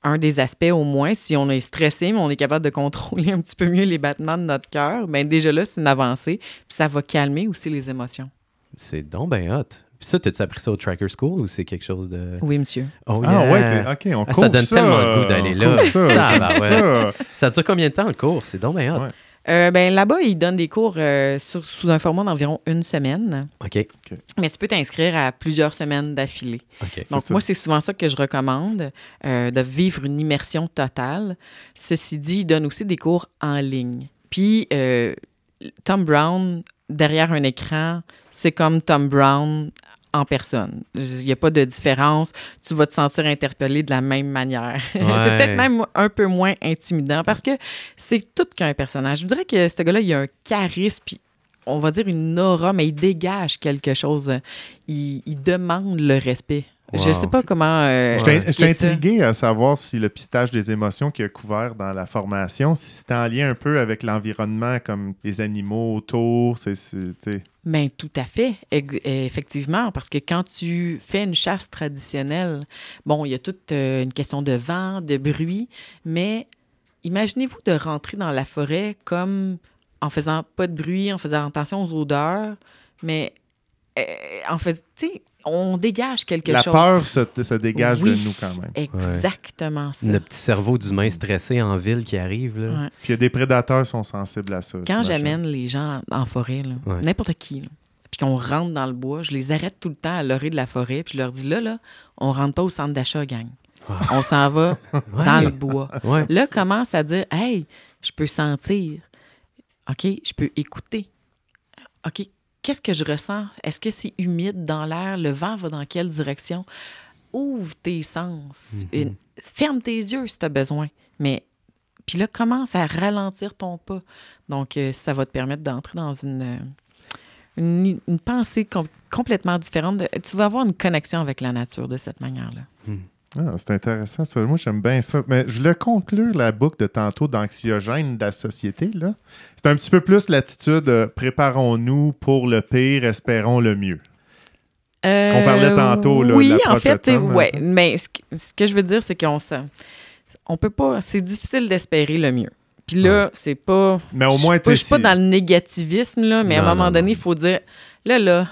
un des aspects au moins, si on est stressé, mais on est capable de contrôler un petit peu mieux les battements de notre cœur, bien déjà là, c'est une avancée. Puis ça va calmer aussi les émotions. C'est donc ben hot. Puis ça, t'as-tu appris ça au Tracker School ou c'est quelque chose de. Oui, monsieur. Oh, Ah yeah. ouais, ok, on Ah, court ça donne tellement le goût d'aller là. ça, bah ça. Ça dure combien de temps le cours? C'est donc ben hot. Ouais. Euh, ben, là-bas, ils donnent des cours euh, sur- sous un format d'environ une semaine, OK. mais tu peux t'inscrire à plusieurs semaines d'affilée. OK. Donc, moi, c'est souvent ça que je recommande, euh, de vivre une immersion totale. Ceci dit, il donne aussi des cours en ligne. Puis, euh, Tom Brown, derrière un écran, c'est comme Tom Brown en personne. Il n'y a pas de différence. Tu vas te sentir interpellé de la même manière. Ouais. c'est peut-être même un peu moins intimidant parce que c'est tout qu'un personnage. Je voudrais que ce gars-là, il a un charisme, puis on va dire une aura, mais il dégage quelque chose. Il, il demande le respect. Je Wow. sais pas comment. euh, j'étais ça. intrigué à savoir si le pistage des émotions qui a couvert dans la formation, si c'était en lien un peu avec l'environnement, comme les animaux autour. C'est, c'est- sais. Ben, tout à fait, effectivement, parce que quand tu fais une chasse traditionnelle, bon, il y a toute euh, une question de vent, de bruit, mais imaginez-vous de rentrer dans la forêt comme en faisant pas de bruit, en faisant attention aux odeurs, mais euh, en fait, tu sais, on dégage quelque La chose. peur se, se dégage Oui. de nous quand même. Exactement ça. Le petit cerveau d'humain stressé en ville qui arrive. Là. Ouais. Puis il y a des prédateurs qui sont sensibles à ça. Quand j'amène les gens en forêt, là, Ouais. n'importe qui, là, puis qu'on rentre dans le bois, je les arrête tout le temps à l'orée de la forêt, puis je leur dis là, là, on rentre pas au centre d'achat, gang. Ah. On s'en va Ouais. dans le bois. Ouais. Là, commence à dire Hey, je peux sentir. OK, je peux écouter. OK, qu'est-ce que je ressens? Est-ce que c'est humide dans l'air? Le vent va dans quelle direction? Ouvre tes sens. Mhm. Ferme tes yeux si tu as besoin. Mais, puis là, commence à ralentir ton pas. Donc, euh, ça va te permettre d'entrer dans une, euh, une, une pensée com- complètement différente. de- tu vas avoir une connexion avec la nature de cette manière-là. Ah, c'est intéressant ça. Moi, j'aime bien ça. Mais je voulais conclure la boucle de tantôt d'anxiogène de la société. Là. C'est un petit peu plus l'attitude euh, préparons-nous pour le pire, espérons le mieux. Qu'on parlait tantôt, là, Euh, Oui, en fait, de Tom, ouais. peu. Mais ce que, ce que je veux dire, c'est qu'on on peut pas. C'est difficile d'espérer le mieux. Puis là, c'est pas. Mais au moins, je suis pas dans le négativisme, là, mais à un moment non, donné, il faut dire là, là,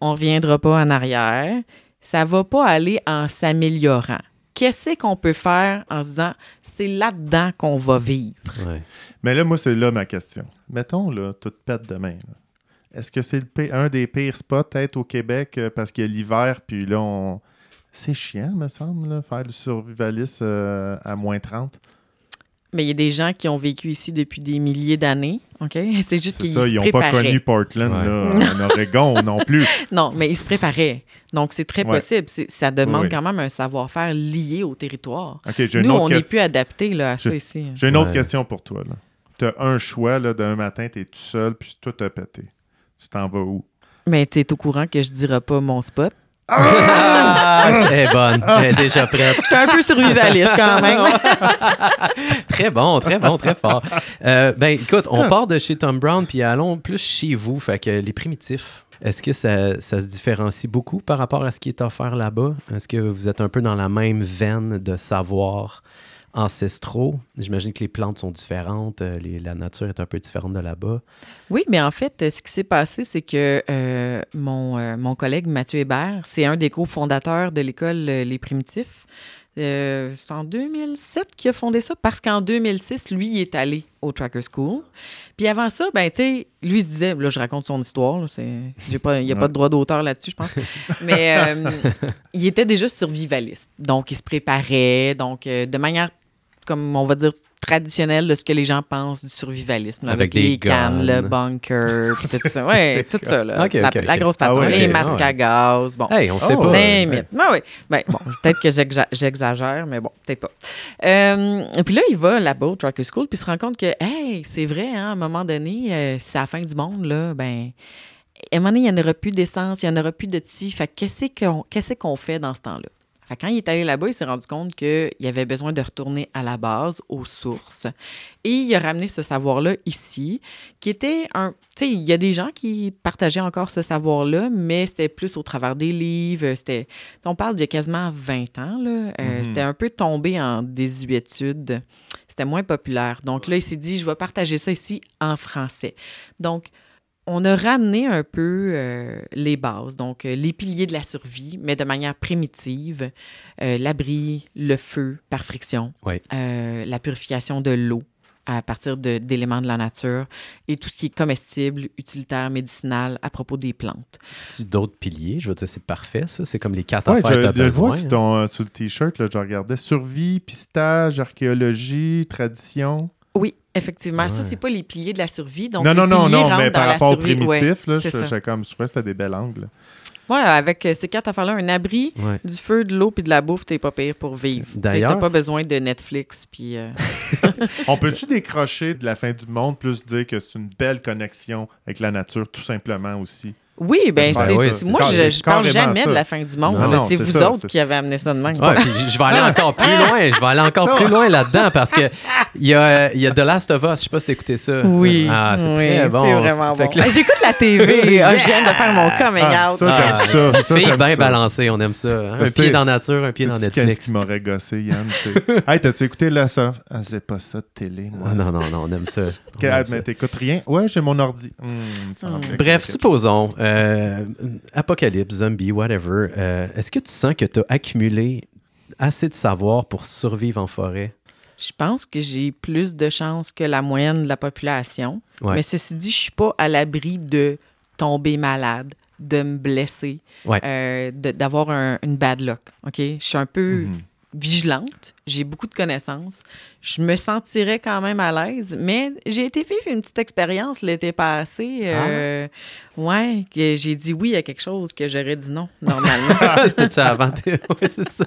on reviendra pas en arrière. Ça va pas aller en s'améliorant. Qu'est-ce qu'on peut faire en se disant c'est là-dedans qu'on va vivre? Ouais. Mais là, moi, c'est là ma question. Mettons, là, tout pète demain. là. Est-ce que c'est un des pires spots, peut-être, au Québec, euh, parce qu'il y a l'hiver, puis là, on... C'est chiant, me semble, là, faire du survivalisme euh, à moins 30. Mais il y a des gens qui ont vécu ici depuis des milliers d'années, OK? C'est juste C'est qu'ils se ils n'ont pas connu Portland, Ouais. là, en Oregon non plus. Non, mais ils se préparaient. Donc, c'est très Ouais. possible. C'est- Ça demande Oui, oui. quand même un savoir-faire lié au territoire. OK, j'ai une Nous, autre on n'est question. plus adapté là, à ça Je- ici. J'ai une autre question pour toi. Tu as un choix, là, d'un matin, tu es tout seul, puis tout a pété. Tu t'en vas où? Mais tu es au courant que je ne dirai pas mon spot. Ah, elle est bonne. Elle est déjà prête. J'étais un peu survivaliste quand même. Très bon, très bon, très fort. Euh, ben, écoute, on part de chez Tom Brown, puis allons plus chez vous. Fait que les primitifs, est-ce que ça, ça se différencie beaucoup par rapport à ce qui est offert là-bas? Est-ce que vous êtes un peu dans la même veine de savoir ancestraux? J'imagine que les plantes sont différentes, euh, les- la nature est un peu différente de là-bas. Oui, mais en fait, ce qui s'est passé, c'est que euh, mon, euh, mon collègue Mathieu Hébert, c'est un des cofondateurs de l'école Les Primitifs. Euh, c'est en 2007 qu'il a fondé ça parce qu'en 2006, lui, il est allé au Tracker School. Puis avant ça, ben, tu sais, lui, se disait, là, je raconte son histoire, là, c'est, j'ai pas, il n'y a pas de droit d'auteur là-dessus, je pense. Mais euh, il était déjà survivaliste. Donc, il se préparait, donc, euh, de manière, comme on va dire, traditionnelle de ce que les gens pensent du survivalisme. là, Avec les cannes, le bunker, puis tout ça. Ouais, tout ça, là. La, grosse Ah ouais, les masques ah ouais. à gaz, bon. Hey, on sait Oh, pas. ouais. It. Ah oui. Ben, bon, peut-être que j'exa- j'exagère, mais bon, peut-être pas. Euh, puis là, il va là-bas au Tracker School, puis se rend compte que, hey, c'est vrai, hein, à un moment donné, euh, c'est la fin du monde, là, ben, à un moment donné, il n'y en aura plus d'essence, il n'y en aura plus de ti. Fait que qu'est-ce qu'on qu'est-ce qu'on fait dans ce temps-là? Fait quand il est allé là-bas, il s'est rendu compte qu'il avait besoin de retourner à la base, aux sources. Et il a ramené ce savoir-là ici, qui était un... Tu sais, il y a des gens qui partageaient encore ce savoir-là, mais c'était plus au travers des livres. C'était... On parle d'il y a quasiment 20 ans, là. Euh, Mhm. C'était un peu tombé en désuétude. C'était moins populaire. Donc là, il s'est dit, je vais partager ça ici en français. Donc, on a ramené un peu euh, les bases, donc euh, les piliers de la survie, mais de manière primitive. Euh, L'abri, le feu par friction, Oui. euh, la purification de l'eau à partir d'éléments de, la nature et tout ce qui est comestible, utilitaire, médicinal à propos des plantes. Tu d'autres piliers? Je veux dire, c'est parfait, ça. C'est comme les quatre Ouais, affaires je, que je le vois besoin. sur, ton, sur le t-shirt, là, je regardais survie, pistage, archéologie, tradition. Oui, effectivement. Ça, Ouais. c'est pas les piliers de la survie. Donc non, non, non, non, mais par rapport au. Ouais, primitif, là, je, ça. je, comme, je trouvais que c'était des belles angles. Ouais, avec euh, ces quatre affaires-là, un abri, Ouais. du feu, de l'eau puis de la bouffe, t'es pas pire pour vivre. D'ailleurs- T'as pas besoin de Netflix puis... euh, On peut-tu décrocher de la fin du monde plus dire que c'est une belle connexion avec la nature, tout simplement aussi? Oui, ben Ben c'est oui, c'est- c'est moi, je, je parle jamais ça. de la fin du monde. Non, là. non, c'est c'est vous ça, autres c'est- qui avez amené ça de même. Ouais, puis je vais aller encore plus loin. Je vais aller encore plus loin là-dedans parce que il y a, il y a The Last of Us. Je sais pas si t'as écouté ça. Oui, Ah, c'est oui, très bon. C'est vraiment Fait bon. là- Ah, J'écoute la TV. Ah, je viens de faire mon coming Ah, out. ça, j'aime ça. Ça, j'aime bien ça. balancée, on aime ça. hein. Un pied dans la nature, un pied dans Sais-tu qu'est-ce Netflix. qui m'aurait gossé, Yann? hey, t'as-tu écouté là ça? Ah, c'est pas ça de télé, moi. Ah, non, non, non, on aime ça. Ah, mais t'écoutes rien? Ouais, j'ai mon ordi. Hmm, Hmm. Bref, supposons, euh, apocalypse, zombie, whatever, euh, est-ce que tu sens que tu as accumulé assez de savoir pour survivre en forêt? Je pense que j'ai plus de chances que la moyenne de la population. Ouais. Mais ceci dit, je suis pas à l'abri de tomber malade, de me blesser, Ouais. euh, de- d'avoir un- une bad luck. OK? Je suis un peu Mhm. vigilante. J'ai beaucoup de connaissances. Je me sentirais quand même à l'aise, mais j'ai été vivre une petite expérience l'été passé. euh, Ouais, que j'ai dit oui à quelque chose que j'aurais dit non, normalement. C'était ça avant? oui, c'est ça.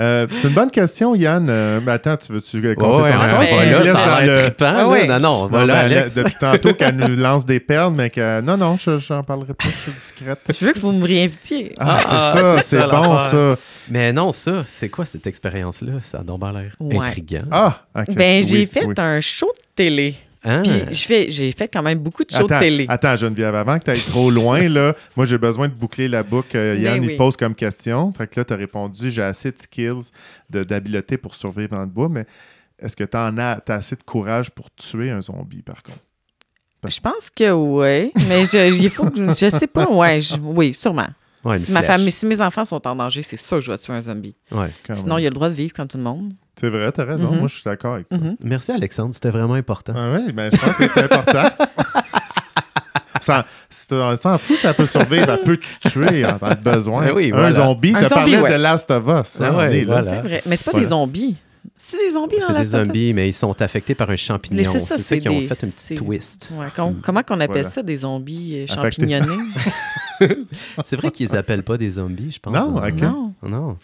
Euh, c'est une bonne question, Yann. Euh, mais attends, tu veux-tu Ouais, compter ouais, ton Tu va nous là, ça le- trippant. Ah ouais. Non, non, là, Alex. depuis tantôt qu'elle nous lance des perles, mais que non, non, je j'en parlerai pas, je suis discrète. Je veux que vous me réinvitiez. Ah, c'est Ah, ça, c'est bon, ça. Mais non, ça, c'est quoi cette expérience-là? Ça a donc bien l'air Ouais. intriguant. Ah, ok. Ben, j'ai Oui, fait oui. un show de télé. Puis je fais- j'ai fait quand même beaucoup de shows Attends, de télé. attends, Geneviève, avant que tu ailles trop loin, là, moi, j'ai besoin de boucler la boucle. Euh, Yann, Ben il oui. te pose comme question. Fait que là, tu as répondu j'ai assez de skills, de- d'habileté pour survivre dans le bois, mais est-ce que tu en as, t'as assez de courage pour tuer un zombie, par contre? Je pense que oui, mais je, il faut que je, je sais pas. Ouais, je- oui, sûrement. Ouais, si, ma famille, si mes enfants sont en danger, c'est sûr que je vais tuer un zombie. Ouais. Sinon, il a le droit de vivre comme tout le monde. C'est vrai, t'as raison. Mhm. Moi, je suis d'accord avec toi. Mhm. Merci, Alexandre. C'était vraiment important. Ah oui, ben, je pense que c'est important. Sans, c'est- s'en fout, ça peut survivre, elle peut te tuer en temps de besoin. Ben oui, un voilà. zombie, Un tu zombie, parlais ouais. de Last of Us. Ah hein, ouais, voilà. C'est vrai. Mais c'est pas Voilà. des zombies. C'est des zombies dans C'est des zombies, mais ils sont affectés par un champignon. c'est C'est ça, ça, c'est qui ont fait une petite twist. Ouais, com- comment qu'on appelle Voilà. ça, des zombies euh, champignonnés? C'est vrai qu'ils appellent pas des zombies, je pense. Non, hein. ok. non. Non.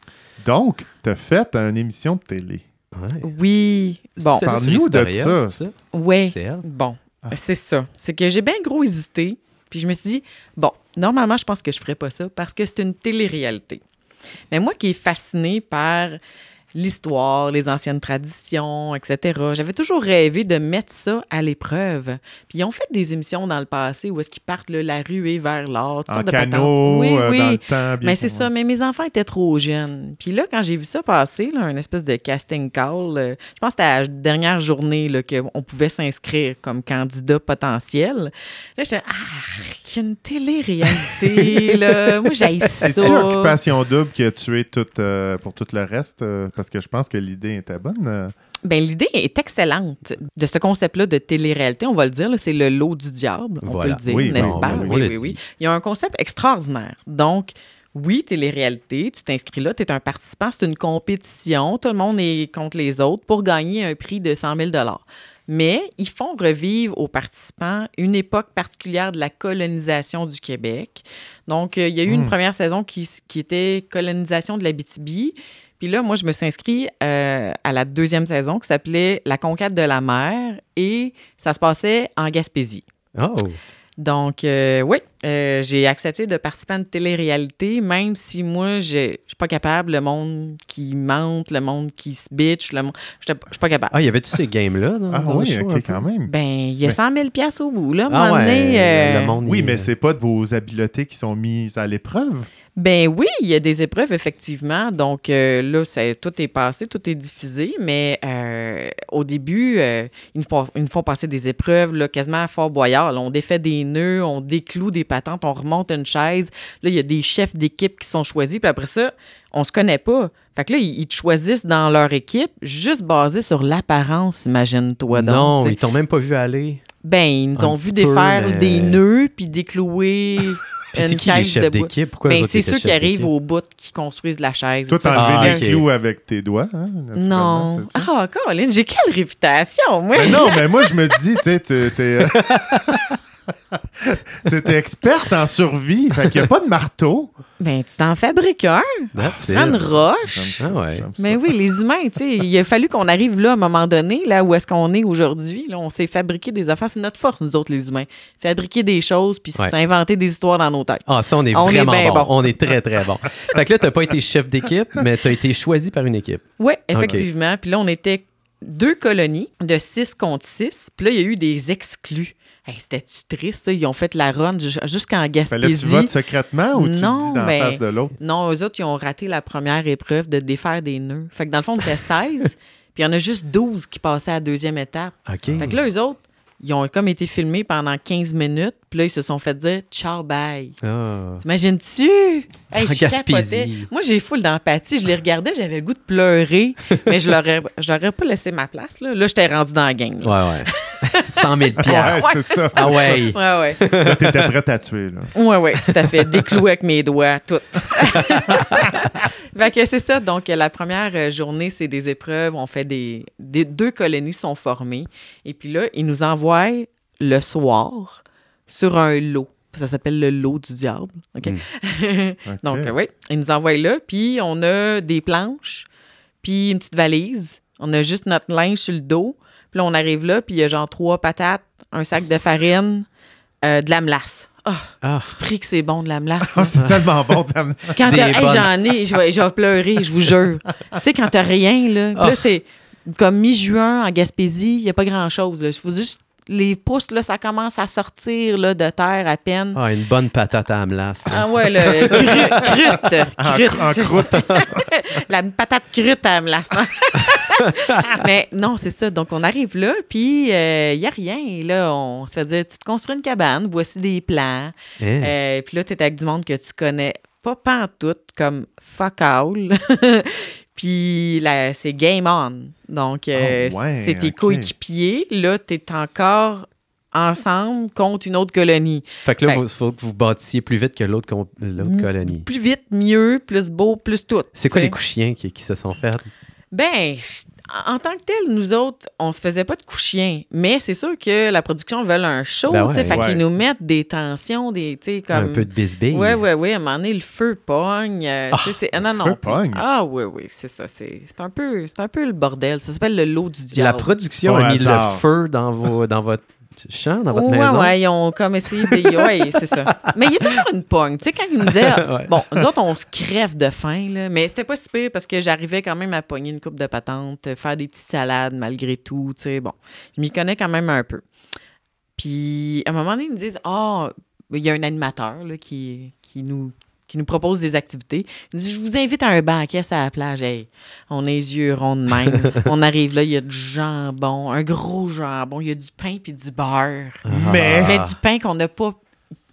Donc, tu as fait une émission de télé. Ouais. Oui. Bon, parle-nous de ça. c'est ça? ouais. C'est elle? Bon, Ah. c'est ça. C'est que j'ai bien gros hésité. Puis je me suis dit, bon, normalement, je pense que je ferais pas ça parce que c'est une télé-réalité. Mais moi qui est fascinée par l'histoire, les anciennes traditions, etc. J'avais toujours rêvé de mettre ça à l'épreuve. Puis ils ont fait des émissions dans le passé où est-ce qu'ils partent là, la ruée vers toutes En de canot, Oui, euh, oui. dans le temps. bien Mais c'est ça, mais mes enfants étaient trop jeunes. Puis là, quand j'ai vu ça passer, là, une espèce de casting call, euh, je pense que c'était la dernière journée qu'on pouvait s'inscrire comme candidat potentiel. Là, j'étais Ah, qu'il y a une télé-réalité, là. Moi, j'ai ça. C'est-tu Occupation Double qui a tué tout, euh, pour tout le reste? Parce que je pense que l'idée était bonne. euh. Ben, l'idée est excellente de ce concept-là de télé-réalité, on va le dire, c'est le lot du diable, on Voilà. peut le dire, Oui, n'est-ce pas? oui, on oui, oui. Il y a un concept extraordinaire. Donc, oui, télé-réalité, tu t'inscris là, tu es un participant, c'est une compétition, tout le monde est contre les autres pour gagner un prix de 100 000 Mais ils font revivre aux participants une époque particulière de la colonisation du Québec. Donc, euh, il y a eu une Hmm. première saison qui, qui était colonisation de l'Abitibi. Puis là, moi, je me suis inscrit euh, à la deuxième saison qui s'appelait La conquête de la mer et ça se passait en Gaspésie. Oh, Donc, euh, oui, euh, j'ai accepté de participer à une télé-réalité, même si moi, je je suis pas capable. Le monde qui mente, le monde qui se bitch, le monde. Je suis pas capable. ah, y avait-tu ces games-là Ah dans le oui, show, OK, quand même. Ben, il y a Mais- 100 000 piastres au bout, là. Ah ouais, donné, euh, le monde. Oui, il- mais c'est pas de vos habiletés qui sont mises à l'épreuve. Ben oui, il y a des épreuves, effectivement. Donc euh, là, tout est passé, tout est diffusé, mais euh, au début, euh, ils, nous font, ils nous font passer des épreuves là, quasiment à Fort Boyard. Là, on défait des nœuds, on décloue des patentes, on remonte une chaise. Là, il y a des chefs d'équipe qui sont choisis, puis après ça, on se connaît pas. Fait que là, ils, te choisissent dans leur équipe, juste basé sur l'apparence, imagine-toi donc. Non, ils t'ont même pas vu aller. Ben, ils nous ont vu défaire mais- des nœuds, puis déclouer c'est une qui les caisse de chefs bois. d'équipe? Pourquoi Ben, c'est ceux qui arrivent au bout qui construisent la chaise. Toi, t'as enlevé Ah, des ok. clous avec tes doigts, hein, Non. Ah, Colin, j'ai quelle réputation, moi? Mais non, mais moi, je me dis, tu sais, t'es... t'es experte en survie, fait qu'il n'y a pas de marteau. Ben, tu t'en fabriques un, it. prends une roche. ça, ouais. Mais oui, les humains, tu sais, il a fallu qu'on arrive là à un moment donné, là où est-ce qu'on est aujourd'hui. Là, on s'est fabriqué des affaires. C'est notre force, nous autres, les humains. Fabriquer des choses puis Ouais. s'inventer des histoires dans nos têtes. Ah, ça, on est On est vraiment bien bon. bon. On est très, très bon. fait que là, t'as pas été chef d'équipe, mais t'as été choisi par une équipe. Oui, effectivement. Puis là, on était deux colonies de six contre six. Puis là, il y a eu des exclus. Hey, C'était-tu triste, ça? Ils ont fait la run ju- jusqu'en Fait là, tu Gaspésie. votes secrètement ou tu Non, le dis dans ben- la face de l'autre? Non, eux autres, ils ont raté la première épreuve de défaire des nœuds. Fait que dans le fond, on était 16, puis il y en a juste 12 qui passaient à la deuxième étape. OK. Fait que là, eux autres, ils ont comme été filmés pendant 15 minutes, puis là, ils se sont fait dire « ciao, bye Ah. ». T'imagines-tu? Hey, je capotais. Moi, j'ai full d'empathie. Je les regardais, j'avais le goût de pleurer, mais je leur ai, je leur ai pas laissé ma place. Là, là j'étais rendu dans la gang. là. Ouais, ouais. 100 000 Ouais, piastres. c'est ça. Ah ouais. Ouais, ouais. Là, t'étais prête à tuer, là. Ouais, ouais, tout à fait. Des clous avec mes doigts, tout. fait que c'est ça. Donc, la première euh, journée, c'est des épreuves. On fait des, des. Deux colonies sont formées. Et puis là, ils nous envoient le soir sur un lot. Ça s'appelle le lot du diable. OK? OK. Donc, euh, oui, ils nous envoient là. Puis, on a des planches, puis une petite valise. On a juste notre linge sur le dos. Puis là, on arrive là, puis il y a genre trois patates, un sac de farine, euh, de la melasse. Ah, Ah. c'est pris que c'est bon de la melasse. Ah, c'est tellement bon. Dame. Quand Des t'as- hey, j'en ai, je vais, je vais pleurer, je vous jure. tu sais, quand t'as rien, là, là, Ah. c'est comme mi-juin en Gaspésie, il n'y a pas grand-chose. Je vous dis les pousses, là, ça commence à sortir là, de terre à peine. Ah, une bonne patate à amelasse. là. Ah ouais, le cru- crute, En, crute. en croûte. La patate crute à me Mais non, c'est ça. Donc, on arrive là, puis il n'y a rien. Et là, on se fait dire, tu te construis une cabane, voici des plans. Hein? Euh, puis là, tu es avec du monde que tu connais pas pantoute, comme fuck all. Puis là, c'est game on. Donc, euh, Ah ouais, c'est tes coéquipiers. Là, tu es encore ensemble contre une autre colonie. Fait que là, il faut que vous bâtissiez plus vite que l'autre colonie. Plus vite, mieux, plus beau, plus tout. C'est quoi les sais. couchiens qui, qui se sont faits? Ben, je- en tant que tel, nous autres, on se faisait pas de couchiens. Mais c'est sûr que la production veut un show, Ben tu sais. ouais. Fait Ouais. qu'ils nous mettent des tensions, des, tu sais, comme... Un peu de bisbille. Ouais, ouais, ouais. À un moment donné, le feu pogne. euh, tu sais, c'est- ah, non, non. feu pogne? Ah, oui, oui, c'est ça. C'est c'est un, peu- c'est un peu le bordel. Ça s'appelle le lot du La diable. production Au a mis hasard. le feu dans, vos, dans votre chant dans votre ouais, maison? ouais, ils ont comme essayé de. Ouais, c'est ça. Mais il y a toujours une pogne. Tu sais, quand ils nous disaient, Ouais. bon, nous autres, on se crève de faim, là, mais c'était pas si pire parce que j'arrivais quand même à pogner une coupe de patente, faire des petites salades malgré tout, tu sais, bon. Je m'y connais quand même un peu. Puis, à un moment donné, ils me disent, ah, il y a un animateur, là, qui, qui nous qui nous propose des activités. Il dit, je vous invite à un banquet à la plage. Hey, on a les yeux ronds de même. on arrive là, il y a du jambon, un gros jambon, il y a du pain puis du beurre. Ah. Mais- Mais du pain qu'on n'a pas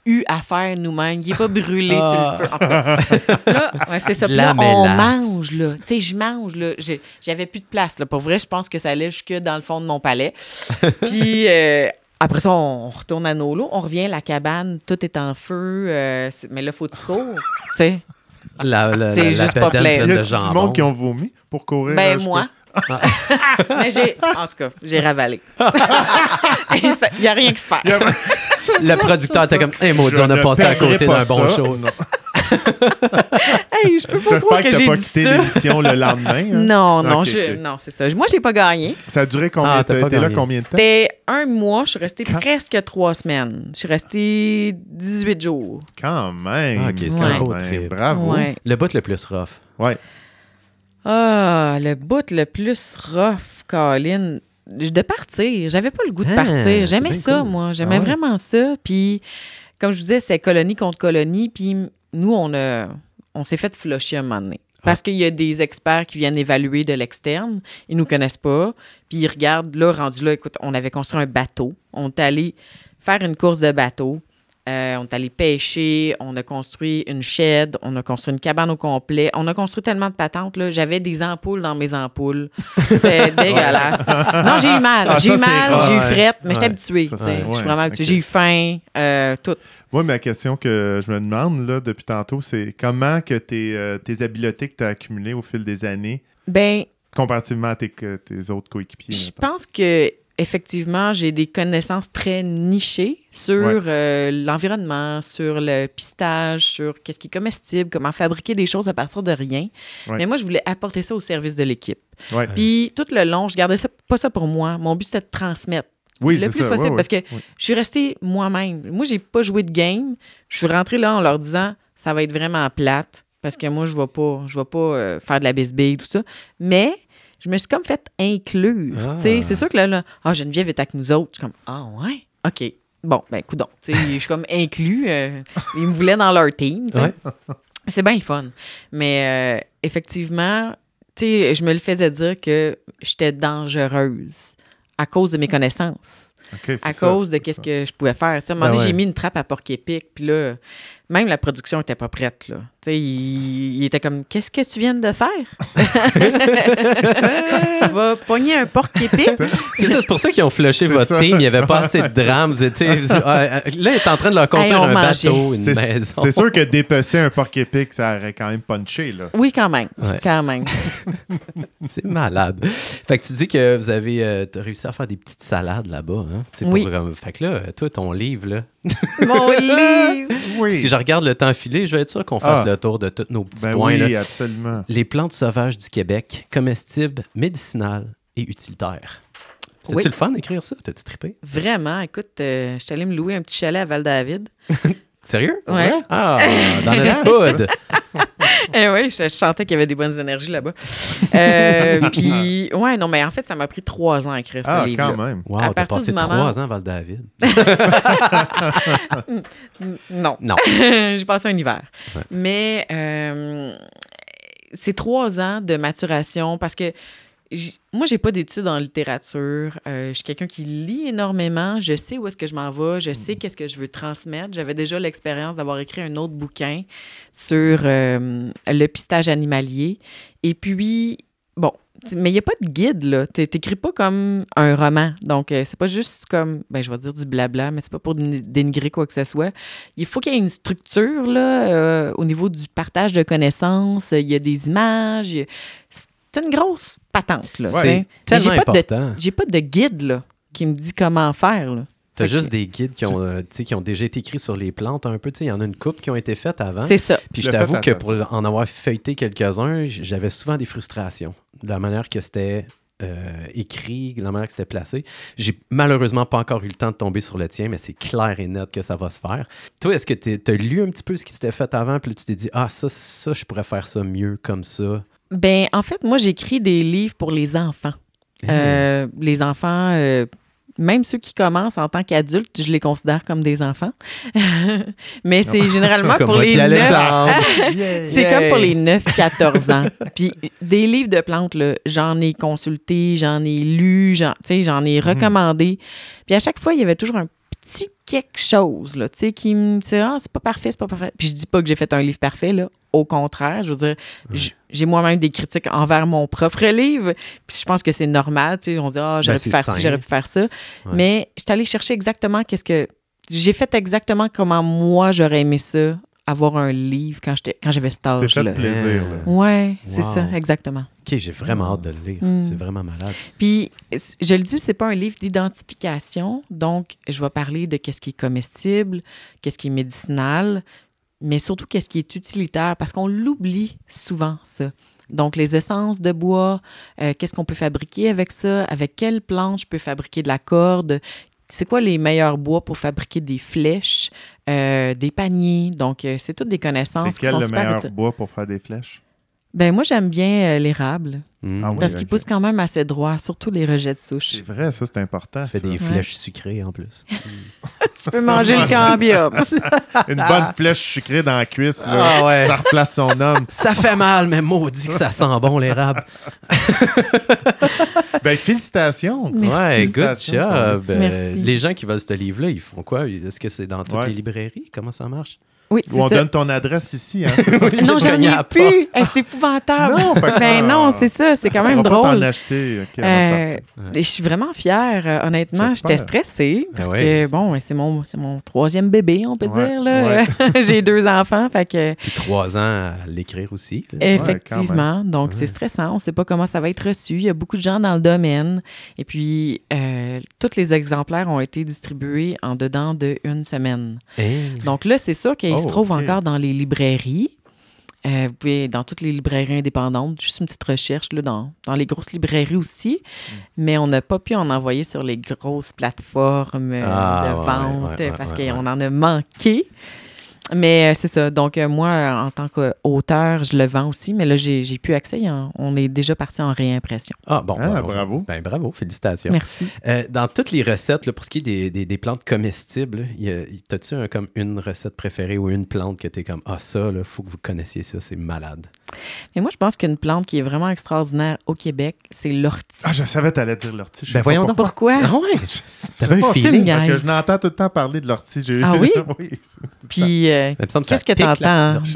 eu à faire nous-mêmes. Il n'est pas brûlé sur le feu. Là, ouais, c'est ça. Là, on mange, là. Tu sais, je mange, là. J'avais plus de place, là. Pour vrai, je pense que ça allait jusque dans le fond de mon palais. Puis euh, après ça, on retourne à nos lots. On revient, la cabane, tout est en feu. euh, c'est- mais là, faut que tu cours, tu sais. La, la, C'est la- la juste pas plaisant. pleine Y de a du jambon. monde qui ont vomi pour courir? Ben, là, je moi. mais j'ai, en tout cas, j'ai ravalé. Il n'y a rien qui se fait. sais pas. Y a- Le producteur était comme, hey, maudit, Je on a ne passé à perdrai côté pas d'un bon ça. show. Non. Hey, je peux pas J'espère croire que que t'as pas quitté l'émission le lendemain. hein? Non, non, Ok, je- ok. non, c'est ça. Moi, j'ai pas gagné. Ça a duré combien Ah, de t'as pas T'es là combien de temps? C'était un mois. Je suis restée Quand- presque trois semaines. Je suis restée 18 jours. Quand même. Ah, ok, c'est un beau trip. Bravo. Ouais. Le bout le plus rough. Ouais. Ah, le bout le plus rough, Colin. De partir. J'avais pas le goût de Ah, partir. J'aimais ça, cool. moi. J'aimais Ah ouais? vraiment ça. Puis, comme je vous disais, c'est colonie contre colonie. Puis, nous, on a, on s'est fait flusher un moment donné. Parce qu'il y a des experts qui viennent évaluer de l'externe. Ils nous connaissent pas. Puis, ils regardent, là, rendu là, écoute, on avait construit un bateau. On est allé faire une course de bateau. Euh, on est allé pêcher, on a construit une shed, on a construit une cabane au complet. On a construit tellement de patentes. là. J'avais des ampoules dans mes ampoules. C'est dégueulasse. Non, j'ai eu mal. Ah, j'ai eu mal, j'ai eu frette, mais j'étais habituée. Ça, Je suis vraiment habituée. ok. J'ai eu faim, euh, tout. Moi, ma question que je me demande là, depuis tantôt, c'est comment que tes, euh, tes habiletés que tu as accumulées au fil des années, Ben, comparativement à tes, tes autres coéquipiers. Je pense que effectivement, j'ai des connaissances très nichées sur Ouais. euh, l'environnement, sur le pistage, sur qu'est-ce qui est comestible, comment fabriquer des choses à partir de rien. Ouais. Mais moi, je voulais apporter ça au service de l'équipe. Ouais. Puis tout le long, je gardais ça pas ça pour moi. Mon but c'était de transmettre Oui, le plus ça. possible parce que je suis restée moi-même. Moi, j'ai pas joué de game. Je suis rentrée là en leur disant ça va être vraiment plate parce que moi, je vais pas, je vais pas euh, faire de la bisbille, tout ça. Mais je me suis comme fait inclure. Ah. C'est sûr que là, là, ah, Geneviève est avec nous autres. Je suis comme, ah ouais, OK. Bon, ben, coudon. Je suis comme inclus. euh, ils me voulaient dans leur team. Ouais. C'est bien le fun. Mais euh, effectivement, je me le faisais dire que j'étais dangereuse à cause de mes connaissances à ça, cause de qu'est-ce ça. que je pouvais faire. Tu sais, à un moment Ben donné, j'ai mis une trappe à porc-épic, puis là, même la production n'était pas prête. Là. Tu sais, il, il était comme Qu'est-ce que tu viens de faire? Tu vas pogner un porc-épic C'est ça, c'est pour ça qu'ils ont flushé votre ça. team. Il n'y avait pas assez de drame. Vous étiez- ah, là, il est en train de leur construire Hey, un mangeait. bateau, une C'est maison. c'est sûr que dépecer un porc épic, ça aurait quand même punché. Là. Oui, quand même. Ouais. Quand même. C'est malade. Fait que tu dis que vous avez euh, réussi à faire des petites salades là-bas. Hein? Oui. pour, fait que là, toi, ton livre, là. Mon livre Oui. Je regarde le temps filé, je vais être sûr qu'on fasse Ah. le tour de tous nos petits Ben points. oui, là. absolument. Les plantes sauvages du Québec, comestibles, médicinales et utilitaires. C'était-tu Oui. le fun d'écrire ça? T'as-tu trippé? Vraiment, écoute, euh, je suis allée me louer un petit chalet à Val-David. Sérieux? Ouais. Ah, dans notre hood. Eh oui, je, je sentais qu'il y avait des bonnes énergies là-bas. Euh, Puis, ouais, non, mais en fait, ça m'a pris trois ans à écrire Ah, ce livre. quand même. Wow, À t'as partir passé moment- trois ans à Val-David. Non. Non. J'ai passé un hiver. Ouais. Mais euh, c'est trois ans de maturation parce que moi, j'ai pas d'études en littérature. Euh, je suis quelqu'un qui lit énormément. Je sais où est-ce que je m'en vais. Je sais qu'est-ce que je veux transmettre. J'avais déjà l'expérience d'avoir écrit un autre bouquin sur euh, le pistage animalier. Et puis, bon, mais il n'y a pas de guide, là. Tu n'écris pas comme un roman. Donc, euh, c'est pas juste comme, ben, je vais dire du blabla, mais c'est pas pour dé- dénigrer quoi que ce soit. Il faut qu'il y ait une structure, là, euh, au niveau du partage de connaissances. Il y a des images. a- C'est une grosse patente, là. Ouais. C'est Mais j'ai tellement pas de- important. J'ai pas de guide, là, qui me dit comment faire, là. T'as juste que- des guides qui ont, euh, tu sais, qui ont déjà été écrits sur les plantes un peu. tu sais, Il y en a une coupe qui ont été faites avant. C'est ça. Puis Je t'avoue que pour en avoir feuilleté quelques-uns, j'avais souvent des frustrations de la manière que c'était euh, écrit, la manière que c'était placé. J'ai malheureusement pas encore eu le temps de tomber sur le tien, mais c'est clair et net que ça va se faire. Toi, est-ce que tu as lu un petit peu ce qui s'était fait avant, puis tu t'es dit, ah, ça, ça, je pourrais faire ça mieux comme ça? Ben, en fait, moi, j'écris des livres pour les enfants. Mmh. Euh, les enfants, euh, même ceux qui commencent en tant qu'adultes, je les considère comme des enfants. Mais c'est généralement pour les qui allais neuf- Alexandre. C'est comme pour les 9-14 ans. Puis des livres de plantes, j'en ai consulté, j'en ai lu, j'en, ai recommandé. Puis à chaque fois, il y avait toujours un petit quelque chose là, tu sais, qui me disait Ah, c'est pas parfait, c'est pas parfait. Puis je dis pas que j'ai fait un livre parfait, là. Au contraire, je veux dire, j'ai moi-même des critiques envers mon propre livre. Puis je pense que c'est normal, tu sais. On dit Ah, j'aurais Ben, pu faire sain. ci, j'aurais pu faire ça. Mais je suis allée chercher exactement qu'est-ce que. J'ai fait exactement comment moi j'aurais aimé ça, avoir un livre quand j'étais quand j'avais cet fait âge-là. plaisir. là. Ouais, c'est ça, exactement. OK, j'ai vraiment hâte de le lire. Mm. C'est vraiment malade. Puis, je le dis, c'est pas un livre d'identification, donc je vais parler de qu'est-ce qui est comestible, qu'est-ce qui est médicinal, mais surtout qu'est-ce qui est utilitaire, parce qu'on l'oublie souvent, ça. Donc, les essences de bois, euh, qu'est-ce qu'on peut fabriquer avec ça, avec quelle plante je peux fabriquer de la corde, c'est quoi les meilleurs bois pour fabriquer des flèches, euh, des paniers? Donc, euh, c'est toutes des connaissances C'est qui quel sont le super meilleur utiles. bois pour faire des flèches? Ben, moi, j'aime bien euh, l'érable, Mm. Ah oui, parce qu'il pousse quand même assez droit, surtout les rejets de souche. C'est vrai, ça, c'est important. Fait ça. des flèches sucrées en plus. Tu peux manger le cambiops. Une bonne flèche sucrée dans la cuisse, là, Ah ouais. ça replace son homme. ça fait mal, mais maudit que ça sent bon l'érable. Ben, félicitations. Merci. Ouais, good job. Euh, Merci. les gens qui veulent ce livre-là, ils font quoi? Est-ce que c'est dans toutes Ouais. les librairies? Comment ça marche? Oui, Ou on c'est ça. donne ton adresse ici, hein, c'est ça? Non, j'en ai plus. Eh, C'est épouvantable. Non, Ben non, c'est ça. C'est quand On même va pas t'en drôle. acheter. OK, on va Euh, partir. et je suis vraiment fière, euh, honnêtement. J'étais stressée parce Ah ouais. que, bon, c'est mon, c'est mon troisième bébé, on peut Ouais, dire. là. J'ai deux enfants, fait que, Puis trois ans à l'écrire aussi. là. effectivement. donc, c'est stressant. On ne sait pas comment ça va être reçu. Il y a beaucoup de gens dans le domaine. Et puis, euh, tous les exemplaires ont été distribués en dedans d'une semaine. Hein? Donc là, c'est sûr qu'ils Oh, se trouvent ok. encore dans les librairies. Euh, vous pouvez, dans toutes les librairies indépendantes, juste une petite recherche là, dans, dans les grosses librairies aussi. Mm. Mais on n'a pas pu en envoyer sur les grosses plateformes euh, Ah, de vente ouais, ouais, parce qu'on en a manqué. Mais euh, c'est ça. Donc, euh, moi, en tant qu'auteur, je le vends aussi. Mais là, j'ai j'ai plus accès. hein. On est déjà parti en réimpression. Ah, bon. Ah, ben, bravo. Ben, bravo, félicitations. Merci. Euh, dans toutes les recettes, là, pour ce qui est des, des- des plantes comestibles, là, y a- y- t'as-tu un- comme une recette préférée ou une plante que t'es comme Ah, ça, il faut que vous connaissiez ça, c'est malade. Mais moi, je pense qu'une plante qui est vraiment extraordinaire au Québec, c'est l'ortie. Ah, je savais que t'allais dire l'ortie. Ben, voyons donc. Pourquoi? Ah ouais? T'avais un feeling. Parce que je n'entends tout le temps parler de l'ortie. J'ai- Ah oui? oui. Puis, euh, qu'est-ce que t'entends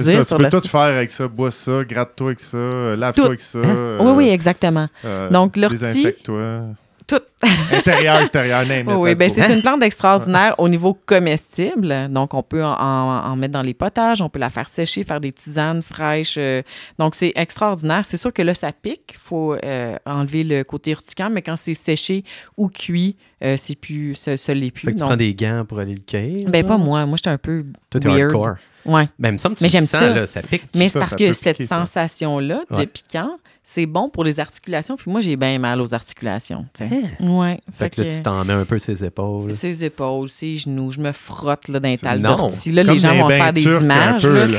dire ça, tu sur peux tout faire avec ça. Bois ça, gratte-toi avec ça, euh, lave-toi Tout. avec ça. Hein? euh, oui, oui, exactement. euh, Donc, l'ortie- Désinfecte-toi. Tout. Intérieur, extérieur, name it, Oui, ben, c'est une plante extraordinaire au niveau comestible. Donc, on peut en, en mettre dans les potages, on peut la faire sécher, faire des tisanes fraîches. euh, donc, c'est extraordinaire. C'est sûr que là, ça pique. Il faut euh, enlever le côté urticant, mais quand c'est séché ou cuit, euh, c'est plus, ce, ce l'est plus. Fait que tu Donc, prends des gants pour aller le cueillir. ben, pas moi. Moi, j'étais un peu Toi, t'es hardcore. Ouais. Ben, il me semble que tu Mais j'aime sens, ça. là, ça pique. Mais ça, c'est parce ça que cette piquer, ça. sensation-là de Ouais. piquant, c'est bon pour les articulations. Puis moi, j'ai bien mal aux articulations. Hein? Ouais. Fait que là, tu t'en mets un peu ses épaules. Ses épaules, ses genoux, je me frotte là, dans les tales Non. Là, Comme les gens vont se faire des images. peu, là, là.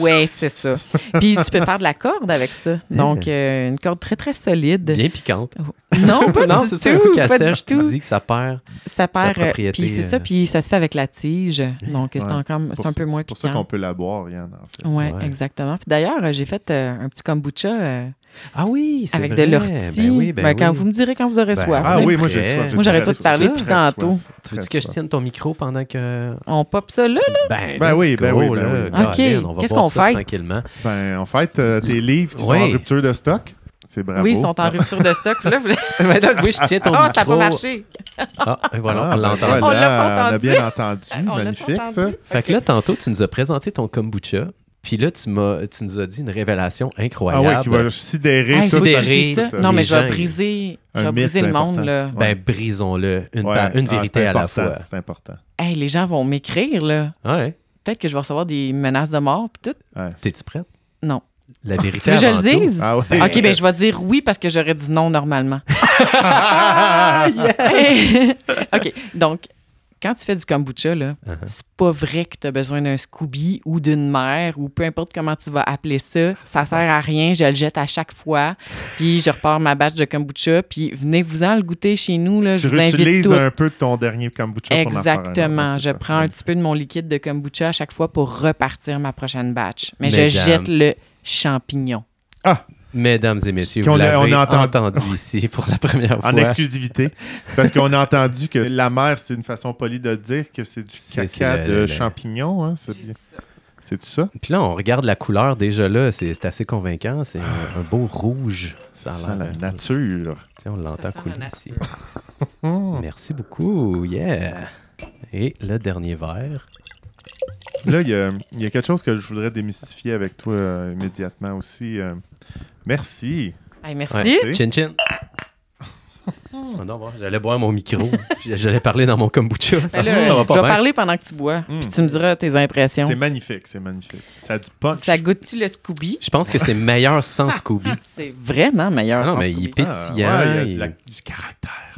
ouais, c'est ça. Puis tu peux faire de la corde avec ça. Donc, euh, une corde très, très solide. Bien piquante. Non, pas non, du c'est ça, un coup qu'elle sèche, tu dis que ça perd. Ça perd. euh, propriété, Puis c'est ça, euh, puis ça se fait avec la tige. Donc, c'est Ouais. encore C'est un ça- peu moins C'est pour ça piquant. qu'on peut la boire, Yann, en fait. Oui, Ouais. exactement. Puis d'ailleurs, j'ai fait euh, un petit kombucha euh, Ah oui, c'est avec vrai. de l'ortie. Ben oui, ben Ben, Quand oui. vous me direz quand vous aurez Ben, soif. Ah là. oui, moi, j'ai soif. Moi, j'aurais très pas te parler depuis tantôt. soif, Tu veux-tu que je tienne ton micro pendant que. On pop ça là? Ben, Ben oui, ben oui, ben là. OK. on va Qu'est-ce qu'on ça fête? tranquillement. Ben, en fait, euh, tes livres qui sont en rupture de stock, c'est bravo. Oui, ils sont en rupture de stock. Puis là, Ben là, oui, je tiens ton Ah, micro. ça n'a pas marché. Ah, ben voilà, Ah, on ben l'entend. voilà, On l'a pas On a entendu. bien entendu. On l'a Magnifique, ça. entendu. Fait que là, tantôt, tu nous as présenté ton kombucha. Puis là, tu, m'as, tu nous as dit une révélation Ah incroyable. oui, qui va sidérer Hey, tout. Non, mais je vais briser, je vais briser le monde. Là. Ben, brisons-le. Une, Ouais. une Ah, vérité à la fois. C'est important. Hey, les gens vont m'écrire. là. Ouais. Peut-être que je vais recevoir des menaces de mort. Puis tout. T'es-tu prête? Non. la vérité. Tu veux que je le dise? Ah ouais. OK, ben je vais dire oui parce que j'aurais dit non normalement. OK, donc, quand tu fais du kombucha, là, Uh-huh. c'est pas vrai que tu as besoin d'un Scooby ou d'une mère ou peu importe comment tu vas appeler ça. Ça sert à rien, je le jette à chaque fois. Puis je repars ma batch de kombucha. Puis venez-vous-en le goûter chez nous. Là, Tu je vous invite un peu de ton dernier kombucha pour en. Exactement. Je ça. prends un petit peu de mon liquide de kombucha à chaque fois pour repartir ma prochaine batch. Mais Mesdames. je jette le champignon. Ah, Mesdames et messieurs, Qu'on vous a- on entendu- entendu ici pour la première fois. en exclusivité. Parce qu'on a entendu que la mer, c'est une façon polie de dire que c'est du caca c'est le- de le- champignons. Hein? C'est bien. C'est ça? Puis là, on regarde la couleur déjà là, c'est c'est assez convaincant. C'est un, un beau rouge. Ça l'air- la nature. Tiens, on l'entend sent couler ici. Merci beaucoup. Yeah. Et le dernier verre. Là, il y, a, il y a quelque chose que je voudrais démystifier avec toi euh, immédiatement aussi. euh. merci. Hey, merci. Ouais. Chin chin. Ah non, bon, J'allais boire mon micro. puis J'allais parler dans mon kombucha. Ça, Ben là, ça va je vais bien. parler pendant que tu bois. Mm. Puis tu me diras tes impressions. C'est magnifique, c'est magnifique. Ça a du punch. Ça goûte-tu le Scooby? Je pense que c'est meilleur sans Scooby. C'est vraiment meilleur. Ah non, sans mais Scooby. il est Ah, pétillant. ouais, il y a il- de la- du caractère.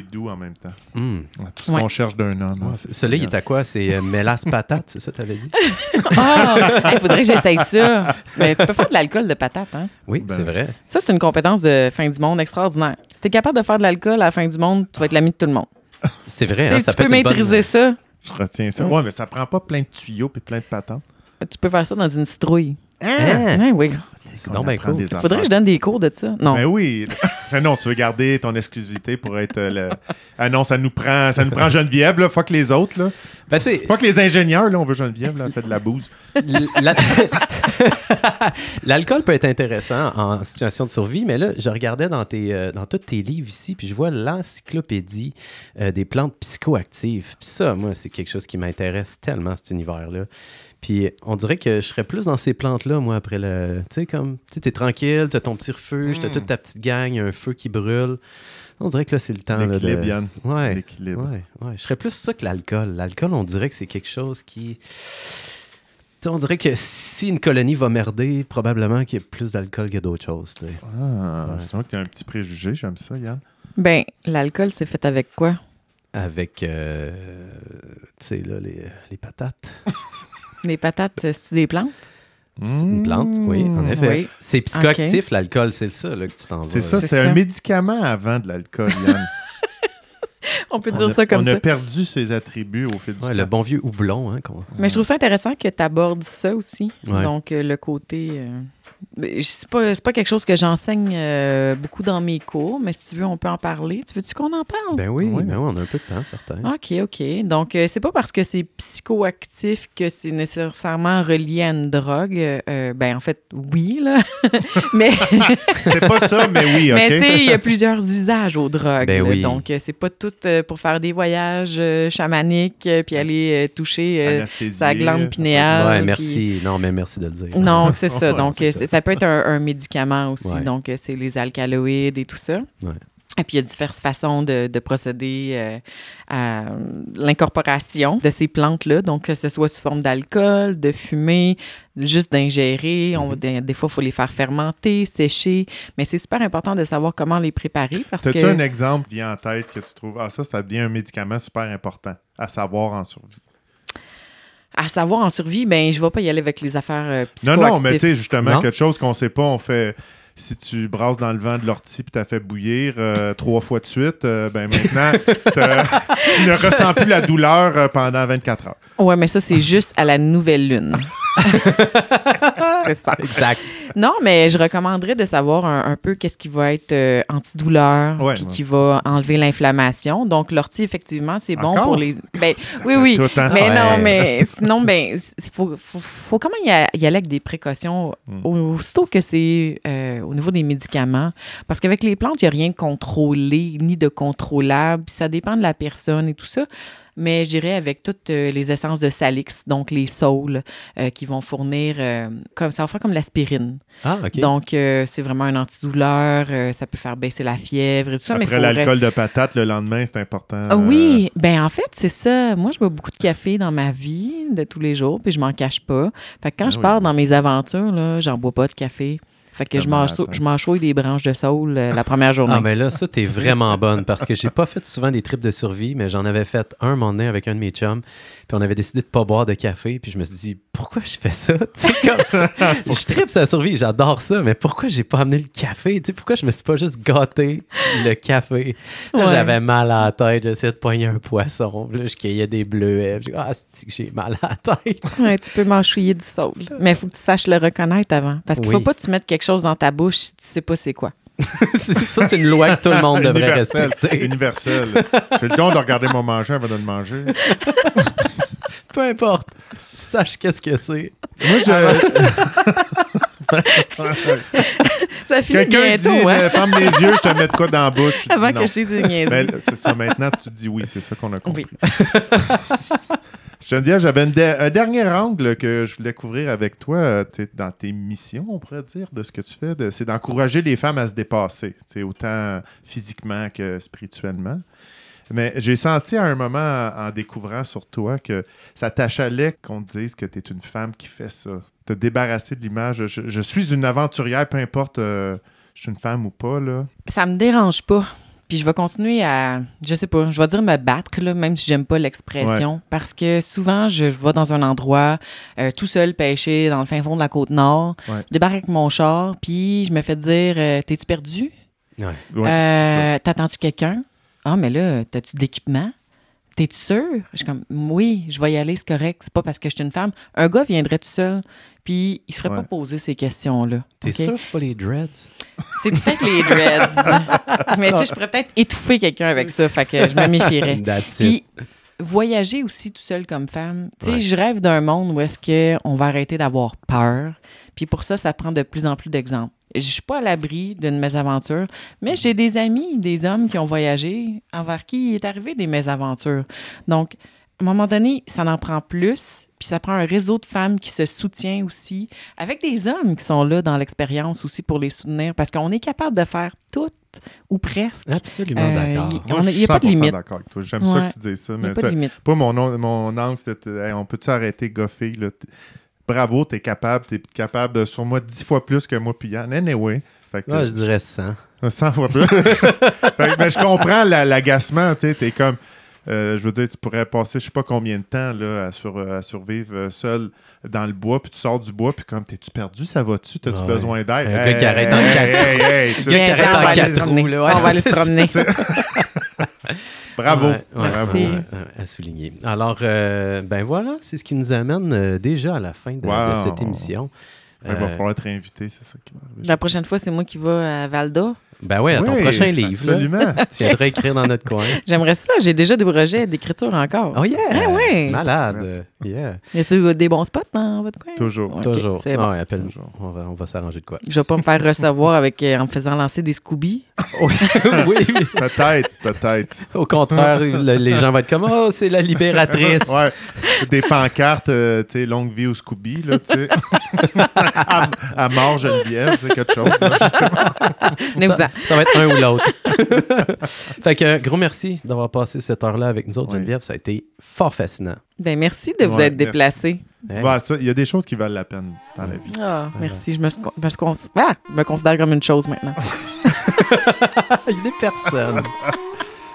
Doux en même temps. Hum. Tout ce Ouais. qu'on cherche d'un homme. hein, Ouais, c'est Celui-là, il est à quoi? C'est euh, mélasse patate, c'est ça que tu avais dit? Ah! Il faudrait que j'essaye ça. Mais tu peux faire de l'alcool de patate, hein? Oui, Ben, c'est vrai. Ça, c'est une compétence de fin du monde extraordinaire. Si t'es capable de faire de l'alcool à la fin du monde, tu vas être l'ami de tout le monde. C'est vrai, Tu hein, ça tu peut peux bonne- maîtriser ça. Je retiens ça. Ouais, mais ça prend pas plein de tuyaux puis plein de patentes. Tu peux faire ça dans une citrouille. Hein? Ouais, oui. C'est donc bien cool. des Faudrait que je donne des cours de ça. Non. Mais oui. Mais non, tu veux garder ton exclusivité pour être euh, le. Ah non, ça nous prend, ça nous prend Geneviève, là. Fuck les autres, là. Ben, Fuck les ingénieurs, là. On veut Geneviève, là. Fait de la bouse. l'alcool peut être intéressant en situation de survie, mais là, je regardais dans, tes, euh, dans tous tes livres ici, puis je vois l'encyclopédie euh, des plantes psychoactives. Puis ça, moi, c'est quelque chose qui m'intéresse tellement, cet univers-là. Puis on dirait que je serais plus dans ces plantes-là, moi, après le. Tu sais, comme, tu sais, t'es tranquille, t'as ton petit refuge, t'as Mm. toute ta petite gang, y a un feu qui brûle. On dirait que là, c'est le temps. là, de... L'équilibre, Yann. Ouais. L'équilibre. Ouais, ouais. Je serais plus ça que l'alcool. L'alcool, on dirait que c'est quelque chose qui. Tu sais, On dirait que si une colonie va merder, probablement qu'il y a plus d'alcool que d'autres choses. Ah, Ouais. c'est vrai que tu as un petit préjugé. J'aime ça, Yann. Ben, l'alcool, c'est fait avec quoi? Avec, euh, tu sais, là, les, les patates. Les patates, c'est des plantes? C'est une plante, oui, en effet. Oui. C'est psychoactif, l'alcool, c'est ça là, que tu t'en vas. C'est ça, C'est un médicament avant de l'alcool, Yann. On peut on dire a, ça comme on ça. a perdu ses attributs au fil du Ouais, temps. le bon vieux houblon. Hein, Mais je trouve ça intéressant que tu abordes ça aussi. Ouais. Donc, euh, le côté. euh, C'est pas, c'est pas quelque chose que j'enseigne euh, beaucoup dans mes cours, mais si tu veux, on peut en parler. Tu veux-tu qu'on en parle? Ben oui, ben oui, on a un peu de temps, certain. OK, OK. Donc, euh, c'est pas parce que c'est psychoactif que c'est nécessairement relié à une drogue. Euh, ben, en fait, oui, là. mais C'est pas ça, mais oui, OK. mais tu sais, il y a plusieurs usages aux drogues. Ben là. oui. Donc, euh, c'est pas tout euh, pour faire des voyages euh, chamaniques euh, puis aller euh, toucher euh, sa glande pinéale. ouais, puis- merci. Non, mais merci de le dire. Non, c'est ça. Donc, c'est euh, ça. peut être un, un médicament aussi. Ouais. Donc, euh, c'est les alcaloïdes et tout ça. Ouais. Et puis, il y a diverses façons de, de procéder euh, à l'incorporation de ces plantes-là. Donc, que ce soit sous forme d'alcool, de fumée, juste d'ingérer. On- Mhm. des, des fois, il faut les faire fermenter, sécher. Mais c'est super important de savoir comment les préparer parce T'as-tu que... un exemple qui vient en tête que tu trouves, ah, ça, ça devient un médicament super important à savoir en survie? À savoir, en survie, ben je ne vais pas y aller avec les affaires euh, Non, non, mais tu sais, justement, Non. quelque chose qu'on sait pas, on fait. Si tu brasses dans le vent de l'ortie puis t'as fait bouillir euh, trois fois de suite, euh, ben maintenant, tu ne ressens plus la douleur euh, pendant 24 heures. Ouais, mais ça, c'est juste à la nouvelle lune. c'est ça. Exact. Non, mais je recommanderais de savoir un, un peu qu'est-ce qui va être euh, antidouleur, Ouais, puis ouais. qui va enlever l'inflammation. Donc, l'ortie, effectivement, c'est bon pour les. Ben, oui, oui. Tout, hein? Mais Ouais. non, mais sinon, ben, il faut, faut, faut quand même y a- y aller avec des précautions Mm. aussitôt que c'est euh, au niveau des médicaments. Parce qu'avec les plantes, il n'y a rien de contrôlé ni de contrôlable. Puis ça dépend de la personne et tout ça. Mais j'irai avec toutes euh, les essences de Salix, donc les saules, euh, qui vont fournir, euh, comme ça va faire comme l'aspirine. Ah, OK. Donc, euh, c'est vraiment un antidouleur, ça peut faire baisser la fièvre et tout ça. Après l'alcool de patate, le lendemain, c'est important. Oui, ben en fait, c'est ça. Moi, je bois beaucoup de café dans ma vie de tous les jours, puis je m'en cache pas. Fait que quand Ah je oui, pars dans mes aventures, là, j'en bois pas de café. Fait que je mange, je des branches de saule euh, la première journée. Ah, mais là, ça, t'es vraiment bonne parce que j'ai pas fait souvent des trips de survie, mais j'en avais fait un moment donné avec un de mes chums, puis on avait décidé de pas boire de café, puis je me suis dit, pourquoi je fais ça? Comme, je tripe la survie, j'adore ça, mais pourquoi j'ai pas amené le café? Pourquoi je me suis pas juste gâté le café? Ouais. j'avais mal à la tête, j'essayais de poigner un poisson, là, je cueillais des bleuets, puis je dis, ah, c'est que j'ai mal à la tête? Ouais, tu peux m'enchouiller du saule. Mais il faut que tu saches le reconnaître avant. Parce qu'il Oui. faut pas que tu mettes quelque chose dans ta bouche si tu sais pas c'est quoi. c'est ça, c'est une loi que tout le monde devrait universel. respecter. Universel. J'ai le don de regarder mon manger avant de le manger. Peu importe. Sache qu'est-ce que c'est. Moi, je... Ça finit Quelqu'un dit, hein? euh, ferme les yeux, je te mets de quoi dans la bouche. Tu dis Avant non. que je dise des niaiseries. Ben, c'est ça, maintenant, tu dis oui, c'est ça qu'on a compris. Oui. Geneviève, j'avais de- un dernier angle que je voulais couvrir avec toi euh, t'es dans tes missions, on pourrait dire, de ce que tu fais. de- C'est d'encourager les femmes à se dépasser, autant physiquement que spirituellement. Mais j'ai senti à un moment, en, découvrant sur toi, que ça t'achalait qu'on te dise que tu es une femme qui fait ça. Te débarrasser de l'image. Je, je suis une aventurière, peu importe euh, je suis une femme ou pas. Là. Ça me dérange pas. Puis je vais continuer à, je sais pas, je vais dire me battre, là, même si j'aime pas l'expression. Parce que souvent, je vais dans un endroit, euh, tout seul pêcher dans le fin fond de la côte nord. Ouais. Je débarque avec mon char, puis je me fais dire euh, T'es-tu perdu? Ouais. Ouais, Euh, T'attends-tu quelqu'un? Ah, mais là, t'as-tu de l'équipement T'es-tu sûr Je suis comme Oui, je vais y aller, c'est correct. C'est pas parce que je suis une femme. Un gars viendrait tout seul, puis il se ferait Ouais. pas poser ces questions-là. T'es sûr que c'est pas les dreads? C'est peut-être les dreads. Mais tu sais, je pourrais peut-être étouffer quelqu'un avec ça, fait que je me méfierais. Puis voyager aussi tout seul comme femme. Tu sais, Ouais. je rêve d'un monde où est-ce qu'on va arrêter d'avoir peur. Puis pour ça, ça prend de plus en plus d'exemples. Je suis pas à l'abri d'une mésaventure, mais j'ai des amis, des hommes qui ont voyagé, envers qui il est arrivé des mésaventures. Donc, à un moment donné, ça en prend plus, puis ça prend un réseau de femmes qui se soutient aussi, avec des hommes qui sont là dans l'expérience aussi pour les soutenir, parce qu'on est capable de faire tout ou presque. Absolument Euh, d'accord. il- on a- pas de 100% limite. d'accord avec toi. J'aime ça que tu dises ça. N'y Mais pas de limite. pas mon, mon angle, c'était Hey, on peut-tu arrêter goffer? Là? Bravo, t'es capable. T'es capable de sur moi dix fois plus que moi puis Yann. Anyway. Fait que, Ouais, je dirais 100. 100 fois plus. Fait mais je comprends la- l'agacement. Tu sais, t'es comme. euh, je veux dire, tu pourrais passer je sais pas combien de temps là, à, sur- à survivre euh, seul dans le bois, puis tu sors du bois, puis comme t'es-tu perdu, ça va-tu? T'as-tu Ouais. besoin d'aide? Un gars qui arrête en hey, gars qui arrête on en va aller quatre roues, on va aller se promener. Bravo. Ouais, ouais, Bravo. Merci. à souligner. Alors, euh, ben voilà, c'est ce qui nous amène euh, déjà à la fin de, cette émission. Il va Euh, falloir être invité, c'est ça qui va arriver. La prochaine fois, c'est moi qui vais à Valda. Ben ouais, à ton Oui, prochain livre, là, Absolument. tu viendras écrire dans notre coin. J'aimerais ça. J'ai déjà des projets d'écriture encore. Oh yeah! Ah ouais. Malade! Yeah! Y a-t-il des bons spots dans votre coin? Toujours. Toujours. c'est bon. Ouais, appelle-nous. Toujours. On va, on va s'arranger de quoi? Je vais pas me faire recevoir avec, euh, en me faisant lancer des Scooby. oui, oui. Peut-être, peut-être. Au contraire, le- les gens vont être comme Oh, c'est la libératrice. Ouais. Des pancartes, euh, tu sais, longue vie au Scooby, là, tu sais. à, à mort Geneviève, c'est quelque chose. là, je sais pas. Ça, va être un ou l'autre. fait que, gros merci d'avoir passé cette heure-là avec nous autres, Oui. Geneviève. Ça a été fort fascinant. Ben, merci de vous Ouais, être déplacé. Hein? Ouais, ça, Il y a des choses qui valent la peine dans la vie. Ah, merci. Je me, je cons- ah, je me considère comme une chose maintenant. Il y a des personnes.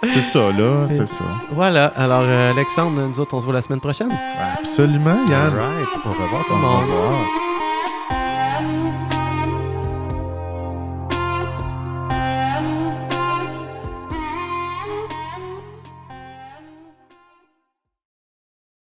C'est ça, là, c'est ça. voilà. Alors, euh, Alexandre, nous autres, on se voit la semaine prochaine. Absolument, Yann. All right. Au revoir tout Au le monde. revoir.